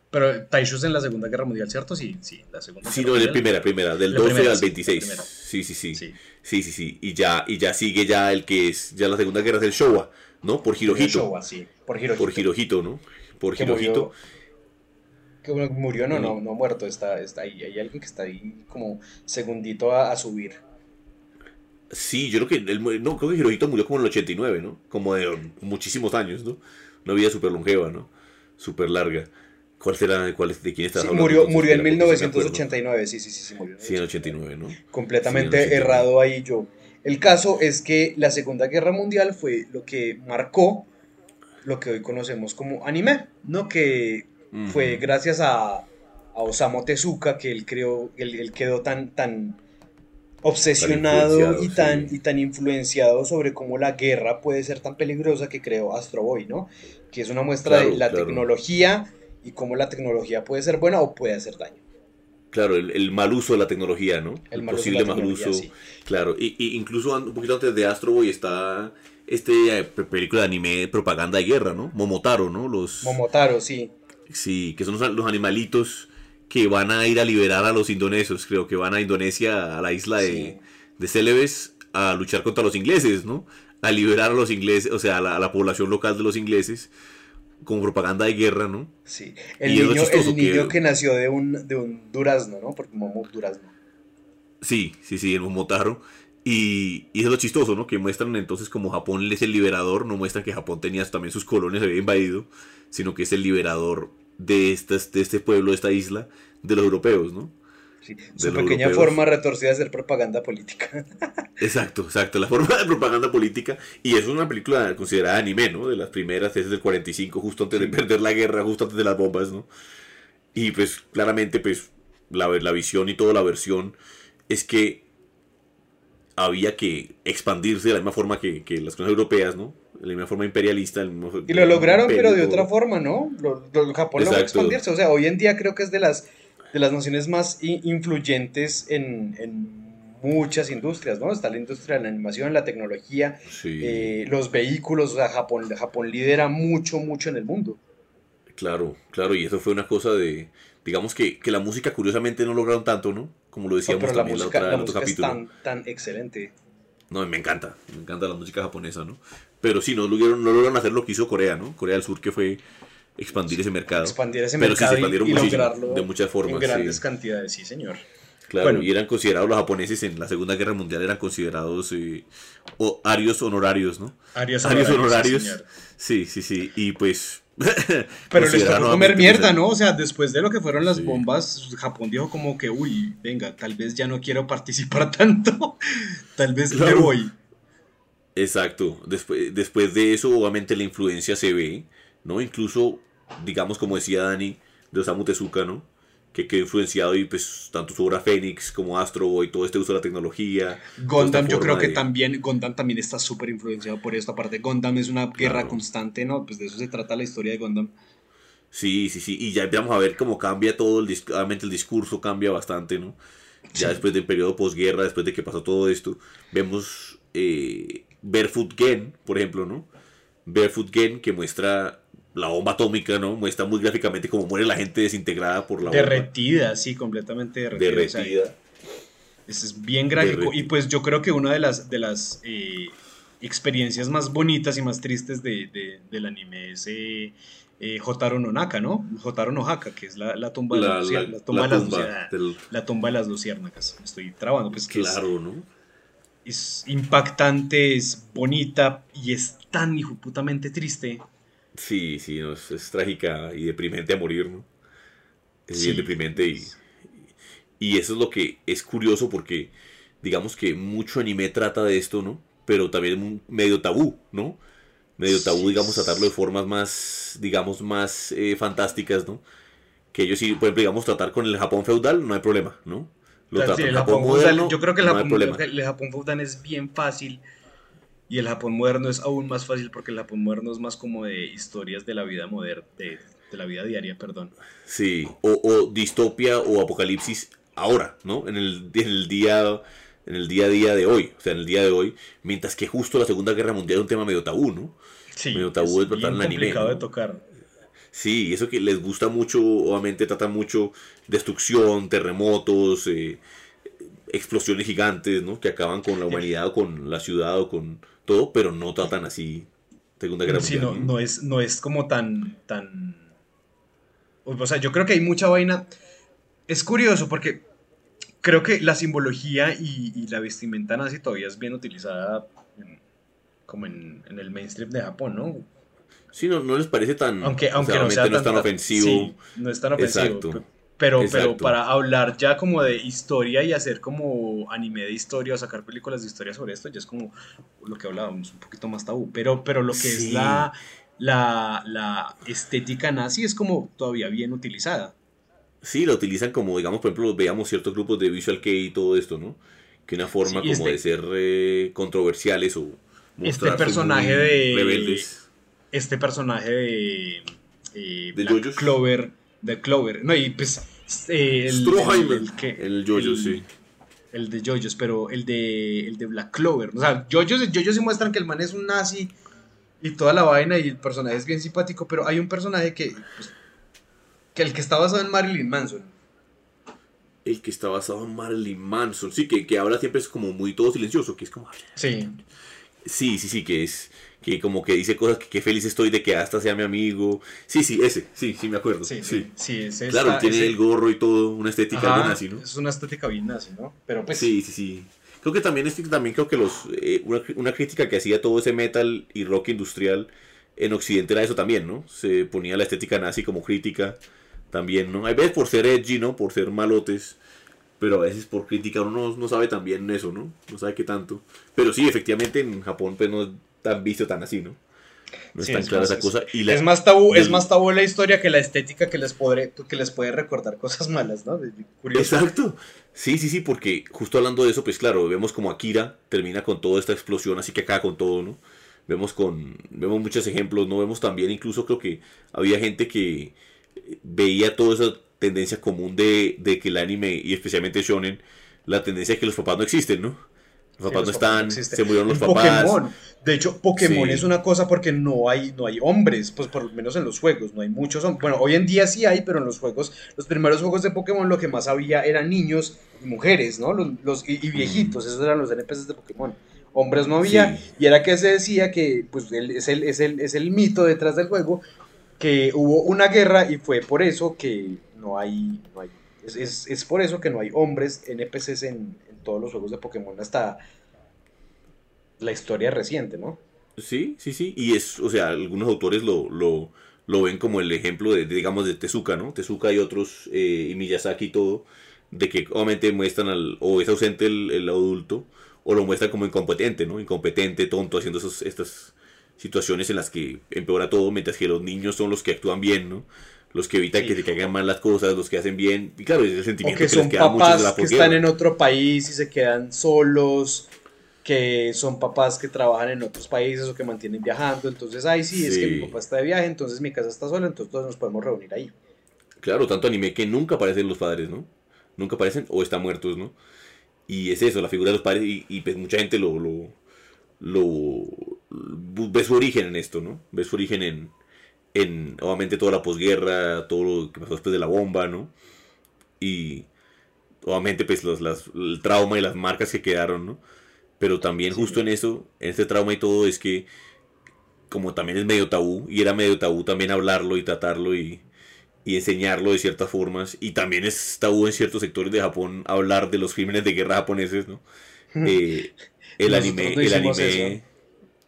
Pero Taisho es en la Segunda Guerra Mundial, ¿cierto? Sí, sí, la Segunda Sí, no, es la primera, primera, del 12 al 26. Sí, sí, sí, sí. Sí, sí, sí. Y ya, y ya sigue ya el que es, ya la Segunda Guerra es el Showa, ¿no? Por Hirohito. Showa, sí. Por Hirohito. Por Hirohito, ¿no? Por Hirohito. que murió, no, no, no muerto, está, está ahí. Hay alguien que está ahí como segundito a subir. Sí, yo creo que el, no, creo que Hirohito murió como en el 89, ¿no? Como de muchísimos años, ¿no? Una vida súper longeva, ¿no? Súper larga. ¿Cuál será, cuál, de quién estás hablando? Murió, murió en 1989, sí, sí, sí, sí, murió. sí, en el 89, ¿no? Completamente errado ahí yo. El caso es que la Segunda Guerra Mundial fue lo que marcó lo que hoy conocemos como anime, ¿no? Que fue gracias a, a, Osamu Tezuka que él creó, él, él quedó tan, tan obsesionado y tan, y tan influenciado sobre cómo la guerra puede ser tan peligrosa que creó Astro Boy, ¿no? Que es una muestra de la tecnología y cómo la tecnología puede ser buena o puede hacer daño. Claro, el, mal uso de la tecnología, ¿no? El, posible mal uso. Claro, y, incluso un poquito antes de Astro Boy está este película de anime propaganda de guerra, ¿no? Momotaro, ¿no? Los Momotaro, sí. Sí, que son los, animalitos que van a ir a liberar a los indonesios, creo que van a Indonesia, a la isla de, de Celebes, a luchar contra los ingleses, ¿no? A liberar a los ingleses, o sea, a la, población local de los ingleses, como propaganda de guerra, ¿no? Sí, el niño, el niño que... nació de un, de un durazno, ¿no? Porque Momo durazno. Sí, sí, sí, el Momotaro. Y, y, es lo chistoso, ¿no? Que muestran entonces como Japón es el liberador, no muestran que Japón tenía también sus colonias, había invadido, sino que es el liberador de, estas, de este pueblo, de esta isla, de los europeos, ¿no? Sí, su pequeña forma retorcida de hacer propaganda política. *laughs* Exacto, exacto, la forma de propaganda política. Y es una película considerada anime, ¿no? De las primeras, es del 45, justo antes de perder la guerra, justo antes de las bombas, ¿no? Y pues claramente, pues, la, la visión y toda la versión es que había que expandirse de la misma forma que, las cosas europeas, ¿no? De la misma forma imperialista. y lo lograron, pero de otra forma, ¿no? Japón logró expandirse. O sea, hoy en día creo que es de las, de las naciones más influyentes en, muchas industrias, ¿no? Está la industria de la animación, la tecnología, eh, los vehículos. O sea, Japón, Japón lidera mucho, mucho en el mundo. Claro, claro, y eso fue una cosa de, digamos que, que la música curiosamente no lograron tanto, ¿no? como lo decíamos pero también la música, la, otro capítulo. Es tan, tan excelente. No, me encanta, me encanta la música japonesa, ¿no? Pero sí, no lograron, no lograron hacer lo que hizo Corea, ¿no? Corea del Sur que fue expandir ese mercado. Expandir ese mercado pero sí, se expandieron y, muchísimo, de muchas formas. En grandes cantidades, sí, señor. Claro, y eran considerados los japoneses en la Segunda Guerra Mundial, eran considerados eh, arios honorarios, ¿no? Arios honorarios. Sí, sí, sí, y pues *laughs* Pero les tocó comer mierda, ¿no? O sea, después de lo que fueron las bombas, Japón dijo como que, uy, venga, tal vez ya no quiero participar *laughs* tanto, tal vez me voy. Exacto, después, después de eso obviamente la influencia se ve, ¿no? Incluso, digamos como decía Dani, de Osamu Tezuka, ¿no? Que quedó influenciado y pues tanto su obra Fénix como Astro Boy, todo este uso de la tecnología. Gundam yo creo que también, Gundam también está súper influenciado por esta parte. Gundam es una guerra constante, ¿no? Pues de eso se trata la historia de Gundam. Sí, sí, sí, y ya vamos a ver cómo cambia todo, el, obviamente el discurso cambia bastante, ¿no? Ya después del periodo posguerra, después de que pasó todo esto, vemos eh, Barefoot Gen, por ejemplo, ¿no? Barefoot Gen que muestra la bomba atómica, ¿no? Muestra muy gráficamente cómo muere la gente desintegrada por la bomba. Derretida, sí, completamente derretida. Derretida. es bien gráfico. Y pues yo creo que una de las, de las eh, experiencias más bonitas y más tristes de, del anime es eh, eh, Jotaro no Naka, ¿no? Jotaro no Haka, que es la, tumba, de, las, la, tumba, la tumba de las luciérnagas. estoy trabando, pues que Claro, ¿no? Es impactante, es bonita y es tan putamente triste Sí, sí, es, trágica y deprimente a morir, ¿no? Es bien deprimente y, y eso es lo que es curioso porque digamos que mucho anime trata de esto, ¿no? Pero también medio tabú, ¿no? Medio tabú, digamos, tratarlo de formas más, digamos, más eh, fantásticas, ¿no? Que ellos sí, por ejemplo, digamos, tratar con el Japón feudal, no hay problema, ¿no? Lo el Japón, moderno, yo creo que el Japón, el Japón feudal es bien fácil y el Japón moderno es aún más fácil porque el Japón moderno es más como de historias de la vida moderna, de, la vida diaria, perdón. Sí, o, distopia o apocalipsis ahora, ¿no? En el, el día en el día a día de hoy, o sea, en el día de hoy, mientras que justo la Segunda Guerra Mundial es un tema medio tabú, ¿no? Sí, medio tabú es de tratar anime. complicado de tocar. Sí, eso que les gusta mucho, obviamente trata mucho destrucción, terremotos, eh, explosiones gigantes, ¿no? Que acaban con la *laughs* humanidad o con la ciudad o con todo, pero no tratan así Segunda Guerra sí, No, no, es, no es como tan, tan... O sea, yo creo que hay mucha vaina... Es curioso porque creo que la simbología y, la vestimenta nazi todavía es bien utilizada como en, el mainstream de Japón, ¿no? Sí, no, no les parece tan... Aunque, aunque no, sea tan, ofensivo. no es tan ofensivo. Exacto. Pero, pero para hablar ya como de historia y hacer como anime de historia o sacar películas de historia sobre esto, ya es como lo que hablábamos, un poquito más tabú. Pero, pero lo que es la, la, estética nazi es como todavía bien utilizada. Sí, la utilizan como, digamos, por ejemplo, veamos ciertos grupos de Visual Kei y todo esto, ¿no? Que una forma como este de ser eh, controversiales o este personaje de rebeldes. Este personaje de, eh, de Clover de Clover. No, y pues Eh, el, el, que- el Jojo, el- sí. El de Jojos, pero el de, el de Black Clover. O sea, Jojos, Jojos sí muestran que el man es un nazi y toda la vaina y el personaje es bien simpático, pero hay un personaje que, pues, que el que está basado en Marilyn Manson. El que está basado en Marilyn Manson. Sí, que, que habla siempre es como muy todo silencioso, que es como... Sí. Sí, sí, sí, que es... Que como que dice cosas que qué feliz estoy de que hasta sea mi amigo. Sí, sí, ese. Sí, sí, me acuerdo. Sí, Sí. sí, ese Claro, está- tiene ese- el gorro y todo, una estética Ajá, algo nazi, ¿no? Es una estética bien nazi, ¿no? Pero pues. Sí, sí, sí. Creo que también también creo que los eh, una, una crítica que hacía todo ese metal y rock industrial en Occidente era eso también, ¿no? Se ponía la estética nazi como crítica también, ¿no? Hay veces por ser edgy, ¿no? Por ser malotes, pero a veces por crítica uno no, no sabe también eso, ¿no? No sabe qué tanto. Pero sí, efectivamente en Japón pues no es tan visto tan así, ¿no? No es tan es clara más- esa es- cosa. Y la- es más tabú, es más tabú la historia que la estética que les podré, que les puede recordar cosas malas, ¿no? Curioso. Exacto. Sí, sí, sí, porque justo hablando de eso, pues claro, vemos como Akira termina con toda esta explosión, así que acaba con todo, ¿no? Vemos con vemos muchos ejemplos, no vemos también incluso creo que había gente que veía toda esa tendencia común de, de que el anime y especialmente shonen, la tendencia de que los papás no existen, ¿no? Los papás no están, se murieron los papás. Pokémon. De hecho, Pokémon Sí. es una cosa porque no hay, no hay hombres, pues por lo menos en los juegos, no hay muchos hombres. Bueno, hoy en día sí hay, pero en los juegos, los primeros juegos de Pokémon lo que más había eran niños y mujeres, ¿no? Los, los- y, y viejitos, esos eran los NPCs de Pokémon. Hombres no había, Sí. y era que se decía que, pues, el- es, el, es, el, es el mito detrás del juego, que hubo una guerra y fue por eso que no hay, no hay es, es, es por eso que no hay hombres NPCs en todos los juegos de Pokémon hasta la historia reciente, ¿no? Sí, sí, sí. Y es, o sea, algunos autores lo, lo, lo ven como el ejemplo de, digamos, de Tezuka, ¿no? Tezuka y otros, eh, y Miyazaki y todo, de que obviamente muestran al, o es ausente el, el adulto, o lo muestran como incompetente, ¿no? Incompetente, tonto, haciendo esos, estas situaciones en las que empeora todo, mientras que los niños son los que actúan bien, ¿no? Los que evitan Sí. que se caigan mal las cosas, los que hacen bien. Y claro, es el O sentimiento que que, son les queda de la papás que están en otro país y se quedan solos, que son papás que trabajan en otros países o que mantienen viajando. Entonces, ay, sí, es que Sí. mi papá está de viaje, entonces mi casa está sola, entonces todos nos podemos reunir ahí. Claro, tanto anime que nunca aparecen los padres, ¿no? Nunca aparecen o están muertos, ¿no? Y es eso, la figura de los padres y, y, pues mucha gente lo, lo, lo, ve su origen en esto, ¿no? Ve su origen en, en obviamente toda la posguerra, todo lo que pasó después de la bomba, ¿no? Y obviamente pues los, las, el trauma y las marcas que quedaron, ¿no? Pero también Sí. justo en eso, en este trauma y todo es que como también es medio tabú, y era medio tabú también hablarlo y tratarlo y, y enseñarlo de ciertas formas. Y también es tabú en ciertos sectores de Japón hablar de los crímenes de guerra japoneses, ¿no? *laughs* Eh, el anime, no el hicimos anime. eso.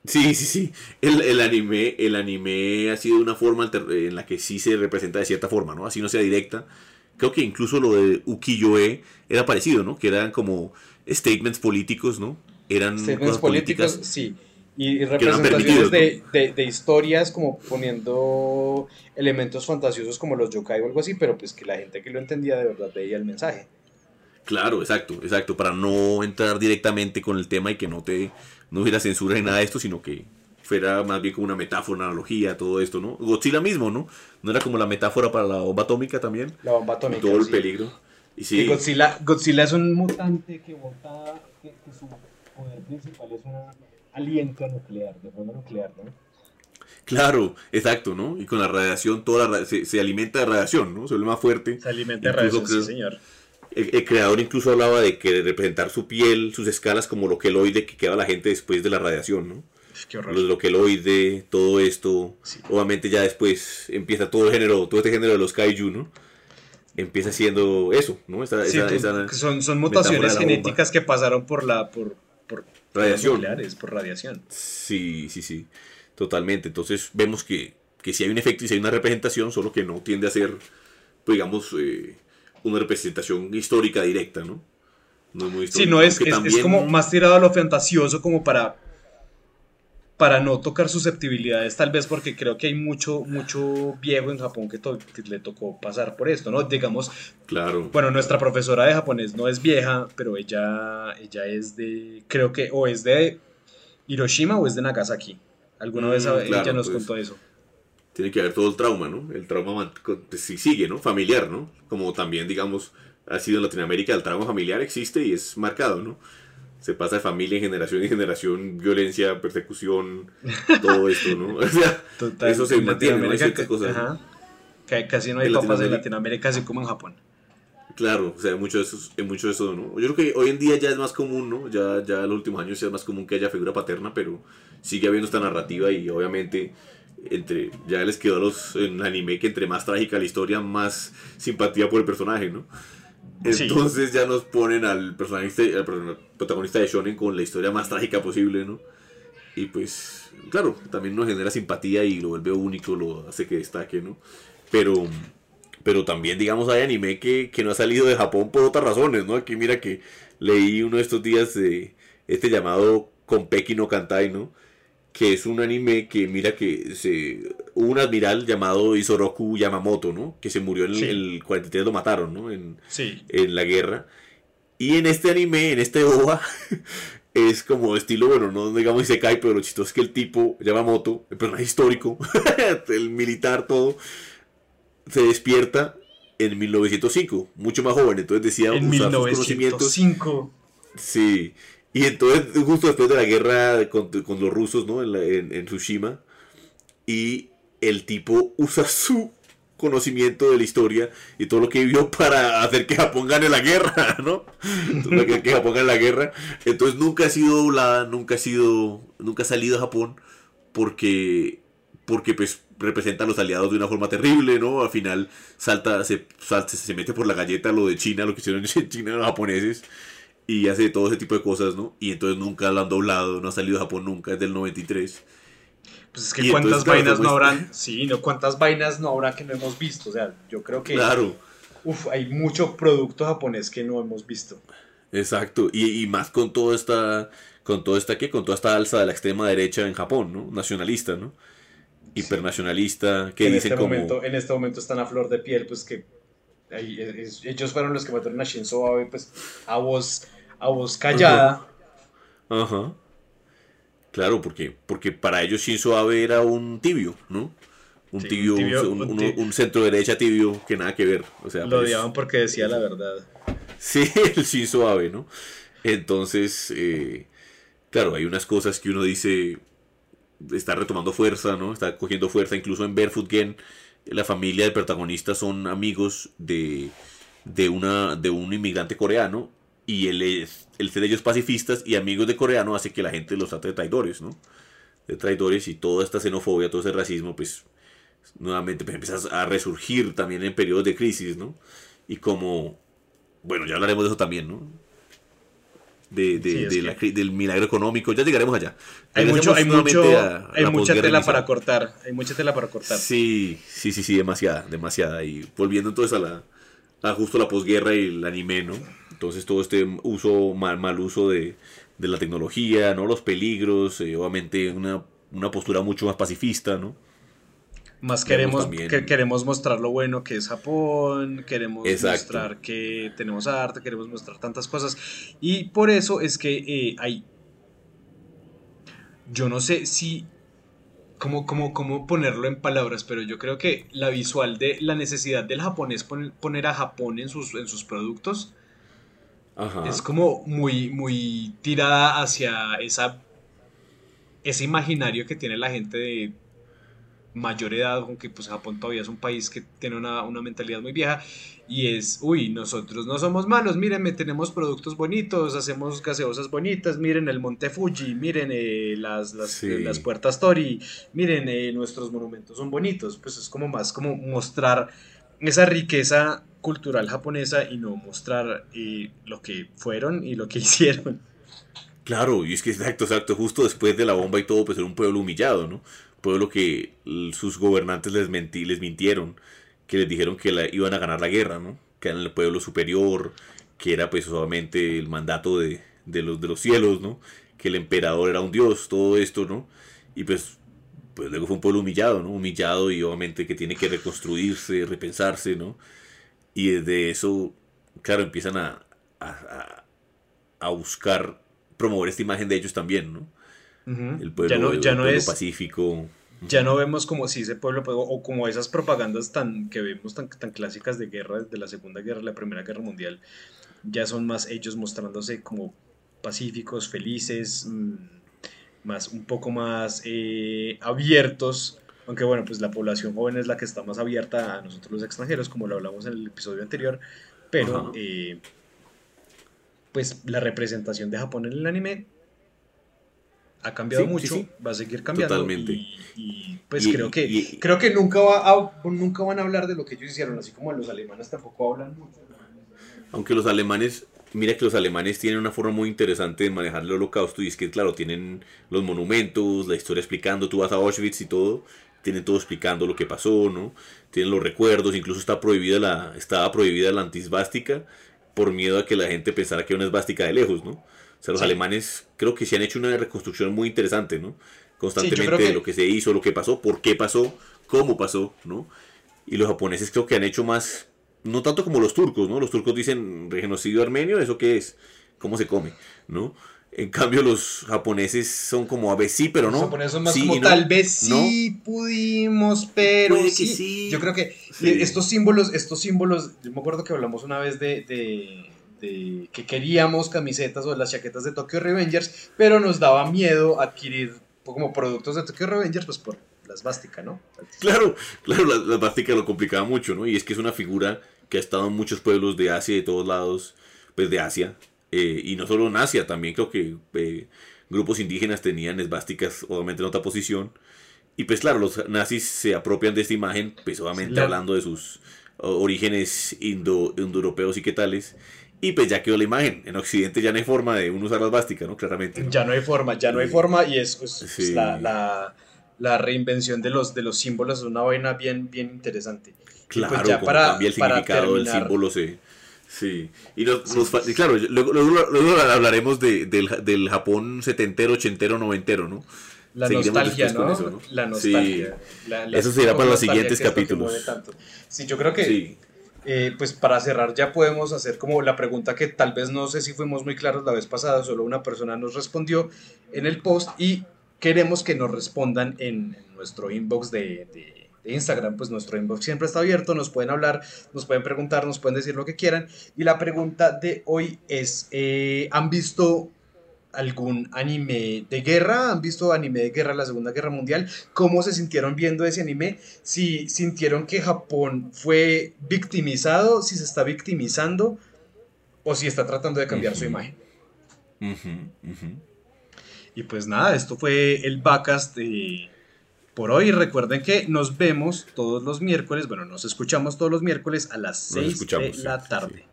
Sí, sí, sí. El, el anime, el anime ha sido una forma alter- en la que sí se representa de cierta forma, ¿no? Así no sea directa. Creo que incluso lo de ukiyo-e era parecido, ¿no? Que eran como statements políticos, ¿no? Eran Statements cosas políticos, políticas. sí. Y eran representaciones de, de- de historias como poniendo elementos fantasiosos como los yokai o algo así, pero pues que la gente que lo entendía de verdad veía el mensaje. Claro, exacto, exacto, para no entrar directamente con el tema y que no te no hubiera censura ni nada de esto, sino que fuera más bien como una metáfora, una analogía, todo esto, ¿no? Godzilla mismo, ¿no? No era como la metáfora para la bomba atómica también, La bomba y atómica. todo el sí. peligro. Y sí, Godzilla, Godzilla es un mutante que bota, que, que su poder principal es un aliento nuclear, de forma nuclear, ¿no? claro, exacto, ¿no? Y con la radiación, toda la se, se alimenta de radiación, ¿no? Se vuelve más fuerte. Se alimenta de radiación, creo- sí, señor. El, el creador incluso hablaba de que representar su piel, sus escalas como lo queloide que queda la gente después de la radiación, ¿no? Lo, lo queloide, todo esto. Sí. Obviamente ya después empieza todo el género, todo este género de los kaiju, ¿no? Empieza siendo eso, ¿no? Esa, Sí, esa- tú- esa que son, son mutaciones bomba. genéticas que pasaron por la por, por Radiación. nucleares, por radiación. Sí, sí, sí. Totalmente. Entonces vemos que, que sí hay un efecto y sí hay una representación, solo que no tiende a ser, pues, digamos, eh, una representación histórica directa, ¿no? No es muy Sí, histórica, no es, como más tirado a lo fantasioso como para para no tocar susceptibilidades, tal vez porque creo que hay mucho mucho viejo en Japón que, le tocó pasar por esto, ¿no? Digamos, Claro. bueno, nuestra profesora de japonés no es vieja, pero ella ella es de creo que o es de Hiroshima o es de Nagasaki. Alguna Mm, vez ella claro, nos pues. contó eso. Tiene que haber todo el trauma, ¿no? El trauma pues, sí sigue, ¿no? Familiar, ¿no? Como también, digamos, ha sido en Latinoamérica, el trauma familiar existe y es marcado, ¿no? Se pasa de familia en generación en generación, violencia, persecución, *laughs* todo esto, ¿no? *laughs* O sea, eso se mantiene, ¿no? Hay ciertas cosas. Casi no hay papas en Latinoamérica así como en Japón. Claro, o sea, mucho de eso, mucho de eso, ¿no? Yo creo que hoy en día ya es más común, ¿no? Ya, ya en los últimos años ya es más común que haya figura paterna, pero sigue habiendo esta narrativa y obviamente entre ya les quedó a los en anime que entre más trágica la historia, más simpatía por el personaje, ¿no? Entonces ya nos ponen al personaje, al protagonista de Shonen con la historia más trágica posible, ¿no? Y pues, claro, también nos genera simpatía y lo vuelve único, lo hace que destaque, ¿no? Pero pero también, digamos, hay anime que, no ha salido de Japón por otras razones, ¿no? Aquí mira que leí uno de estos días de este llamado Konpeki no Kantai, ¿no? Que es un anime que, mira que se, hubo un admiral llamado Isoroku Yamamoto, ¿no? Que se murió en el 43, lo mataron, ¿no? En, en la guerra. Y en este anime, en este OVA, *laughs* es como estilo, bueno, no digamos se cae, pero lo chistoso es que el tipo, Yamamoto, el personaje histórico, *laughs* el militar, todo, se despierta en 1905, mucho más joven, entonces decía en usar 1905. Sí, y entonces justo después de la guerra con, los rusos, ¿no? En, en, Tsushima, y el tipo usa su conocimiento de la historia y todo lo que vivió *laughs* para hacer que Japón gane la guerra, *laughs* ¿no? Entonces, que Japón gane la guerra. Entonces nunca ha sido doblada, nunca ha sido, nunca ha salido a Japón porque, porque pues representa a los aliados de una forma terrible, ¿no? Al final salta, se, se mete por la galleta lo de China, lo que hicieron en *laughs* China los japoneses, y hace todo ese tipo de cosas, ¿no? Y entonces nunca lo han doblado, no ha salido a Japón nunca, es del 93. Pues es que cuántas vainas no habrán, sí, no, cuántas vainas no habrá que no hemos visto, o sea, yo creo que... Claro. Uf, hay mucho producto japonés que no hemos visto. Exacto, y, y más con toda esta, con todo esta, ¿qué? Con toda esta alza de la extrema derecha en Japón, ¿no? Nacionalista, ¿no? hipernacionalista, que en este Momento, en este momento están a flor de piel, pues que ellos fueron los que mataron a Shinzo Abe, pues a voz, a voz callada. Ajá. Claro, porque, porque para ellos Shinzo Abe era un tibio, ¿no? Un tibio, un, centro derecha tibio que nada que ver. O sea, Lo pues, odiaban porque decía la verdad. Sí, el Shinzo Abe, ¿no? Entonces, eh, claro, hay unas cosas que uno dice, está retomando fuerza, ¿no? Está cogiendo fuerza. Incluso en Barefoot Gen, la familia del protagonista son amigos de, de, una, de un inmigrante coreano. Y es, el ser ellos pacifistas y amigos de coreano hace que la gente los trate de traidores, ¿no? De traidores y toda esta xenofobia, todo ese racismo, pues nuevamente pues, empieza a resurgir también en periodos de crisis, ¿no? Y como, bueno, ya hablaremos de eso también, ¿no? de, del milagro económico. Ya llegaremos allá. Hay, mucho, hay, mucho, hay mucha tela para cortar. Hay mucha tela para cortar. Sí, sí, sí, sí, demasiada, demasiada. Y volviendo entonces a la a justo la posguerra y el anime, ¿no? Entonces todo este uso, mal, mal uso de, de la tecnología, ¿no? Los peligros, eh, obviamente una, una postura mucho más pacifista, ¿no? Más queremos, que queremos mostrar lo bueno que es Japón, queremos mostrar que tenemos arte, queremos mostrar tantas cosas. Y por eso es que eh, hay... Yo no sé si... Cómo, cómo, cómo, ponerlo en palabras, pero yo creo que la visual de la necesidad del japonés poner, a Japón en sus, en sus productos es como muy, muy tirada hacia esa, ese imaginario que tiene la gente de mayor edad, aunque pues Japón todavía es un país que tiene una, mentalidad muy vieja, y es, uy, nosotros no somos malos, mírenme, tenemos productos bonitos, hacemos gaseosas bonitas, miren el Monte Fuji, miren eh, las, las, puertas Tori, miren eh, nuestros monumentos son bonitos, pues es como más como mostrar esa riqueza cultural japonesa y no mostrar eh, lo que fueron y lo que *laughs* hicieron. Claro, y es que exacto, exacto, justo después de la bomba y todo, pues era un pueblo humillado, ¿no? pueblo que sus gobernantes les, les mintieron, que les dijeron que iban a ganar la guerra, ¿no? que eran el pueblo superior, que era pues obviamente el mandato de, los, de los cielos, ¿no? que el emperador era un dios, todo esto, ¿no? Y pues, pues luego fue un pueblo humillado, ¿no? Humillado y obviamente que tiene que reconstruirse, repensarse, ¿no? Y desde eso, claro, empiezan a, a, a buscar promover esta imagen de ellos también, ¿no? El pueblo, ya no, es, pacífico. Ya no vemos como si ese pueblo, pues, o como esas propagandas tan que vemos tan, tan clásicas de guerra, de la Segunda Guerra, la Primera Guerra Mundial, ya son más ellos mostrándose como pacíficos, felices, mm, más un poco más eh, abiertos, aunque bueno, pues la población joven es la que está más abierta a nosotros los extranjeros, como lo hablamos en el episodio anterior, pero eh, pues la representación de Japón en el anime ha cambiado mucho, va a seguir cambiando. Totalmente. Y, pues creo que creo que nunca, va nunca van a hablar de lo que ellos hicieron, así como los alemanes tampoco hablan mucho. Aunque los alemanes, mira que los alemanes tienen una forma muy interesante de manejar el holocausto y es que, claro, tienen los monumentos, la historia explicando, tú vas a Auschwitz y todo, tienen todo explicando lo que pasó, ¿no? Tienen los recuerdos, incluso está prohibida la, estaba prohibida la antisbástica por miedo a que la gente pensara que era una esvástica de lejos, ¿no? O sea, los alemanes creo que se han hecho una reconstrucción muy interesante, ¿no? Constantemente de lo que se hizo, lo que pasó, por qué pasó, cómo pasó, ¿no? Y los japoneses creo que han hecho más, no tanto como los turcos, ¿no? Los turcos dicen genocidio armenio, ¿eso qué es? ¿Cómo se come? ¿No? En cambio, los japoneses son como a veces sí, pero no. Los japoneses son más como tal vez sí pudimos, pero sí. Yo creo que estos símbolos, estos símbolos, yo me acuerdo que hablamos una vez de que queríamos camisetas o las chaquetas de Tokyo Revengers, pero nos daba miedo adquirir como productos de Tokyo Revengers, pues por la esvástica, ¿no? Claro, claro, la, esvástica lo complicaba mucho, ¿no? Y es que es una figura que ha estado en muchos pueblos de Asia y de todos lados, pues de Asia, eh, y no solo en Asia, también creo que eh, grupos indígenas tenían esvásticas obviamente en otra posición. Y pues claro, los nazis se apropian de esta imagen, pues obviamente hablando de sus orígenes indo, indoeuropeos y qué tales. Y pues ya quedó la imagen. En Occidente ya no hay forma de uno usar la bástica, ¿no? Claramente. Ya no hay forma, ya no hay forma y es la, la, reinvención de los, de los símbolos es una vaina bien, bien interesante. Pues, claro, ya para, cambia el significado del símbolo, sí. Sí, y, claro, luego, hablaremos de, del, del, Japón setentero, ochentero, noventero, ¿no? La nostalgia, ¿no? La nostalgia. Sí. eso será para los siguientes capítulos. Sí, yo creo que eh, pues para cerrar ya podemos hacer como la pregunta que tal vez no sé si fuimos muy claros la vez pasada, solo una persona nos respondió en el post y queremos que nos respondan en, nuestro inbox de, Instagram, pues nuestro inbox siempre está abierto, nos pueden hablar, nos pueden preguntar, nos pueden decir lo que quieran. Y la pregunta de hoy es, eh, ¿han visto algún anime de guerra, han visto anime de guerra, la Segunda Guerra Mundial, cómo se sintieron viendo ese anime, si sintieron que Japón fue victimizado, si se está victimizando o si está tratando de cambiar su imagen. Y pues nada, esto fue el backcast de por hoy. Recuerden que nos vemos todos los miércoles, bueno, nos escuchamos todos los miércoles a las 6 de la tarde.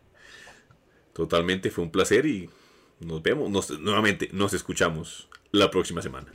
Totalmente, fue un placer y nos vemos, nuevamente nos escuchamos la próxima semana.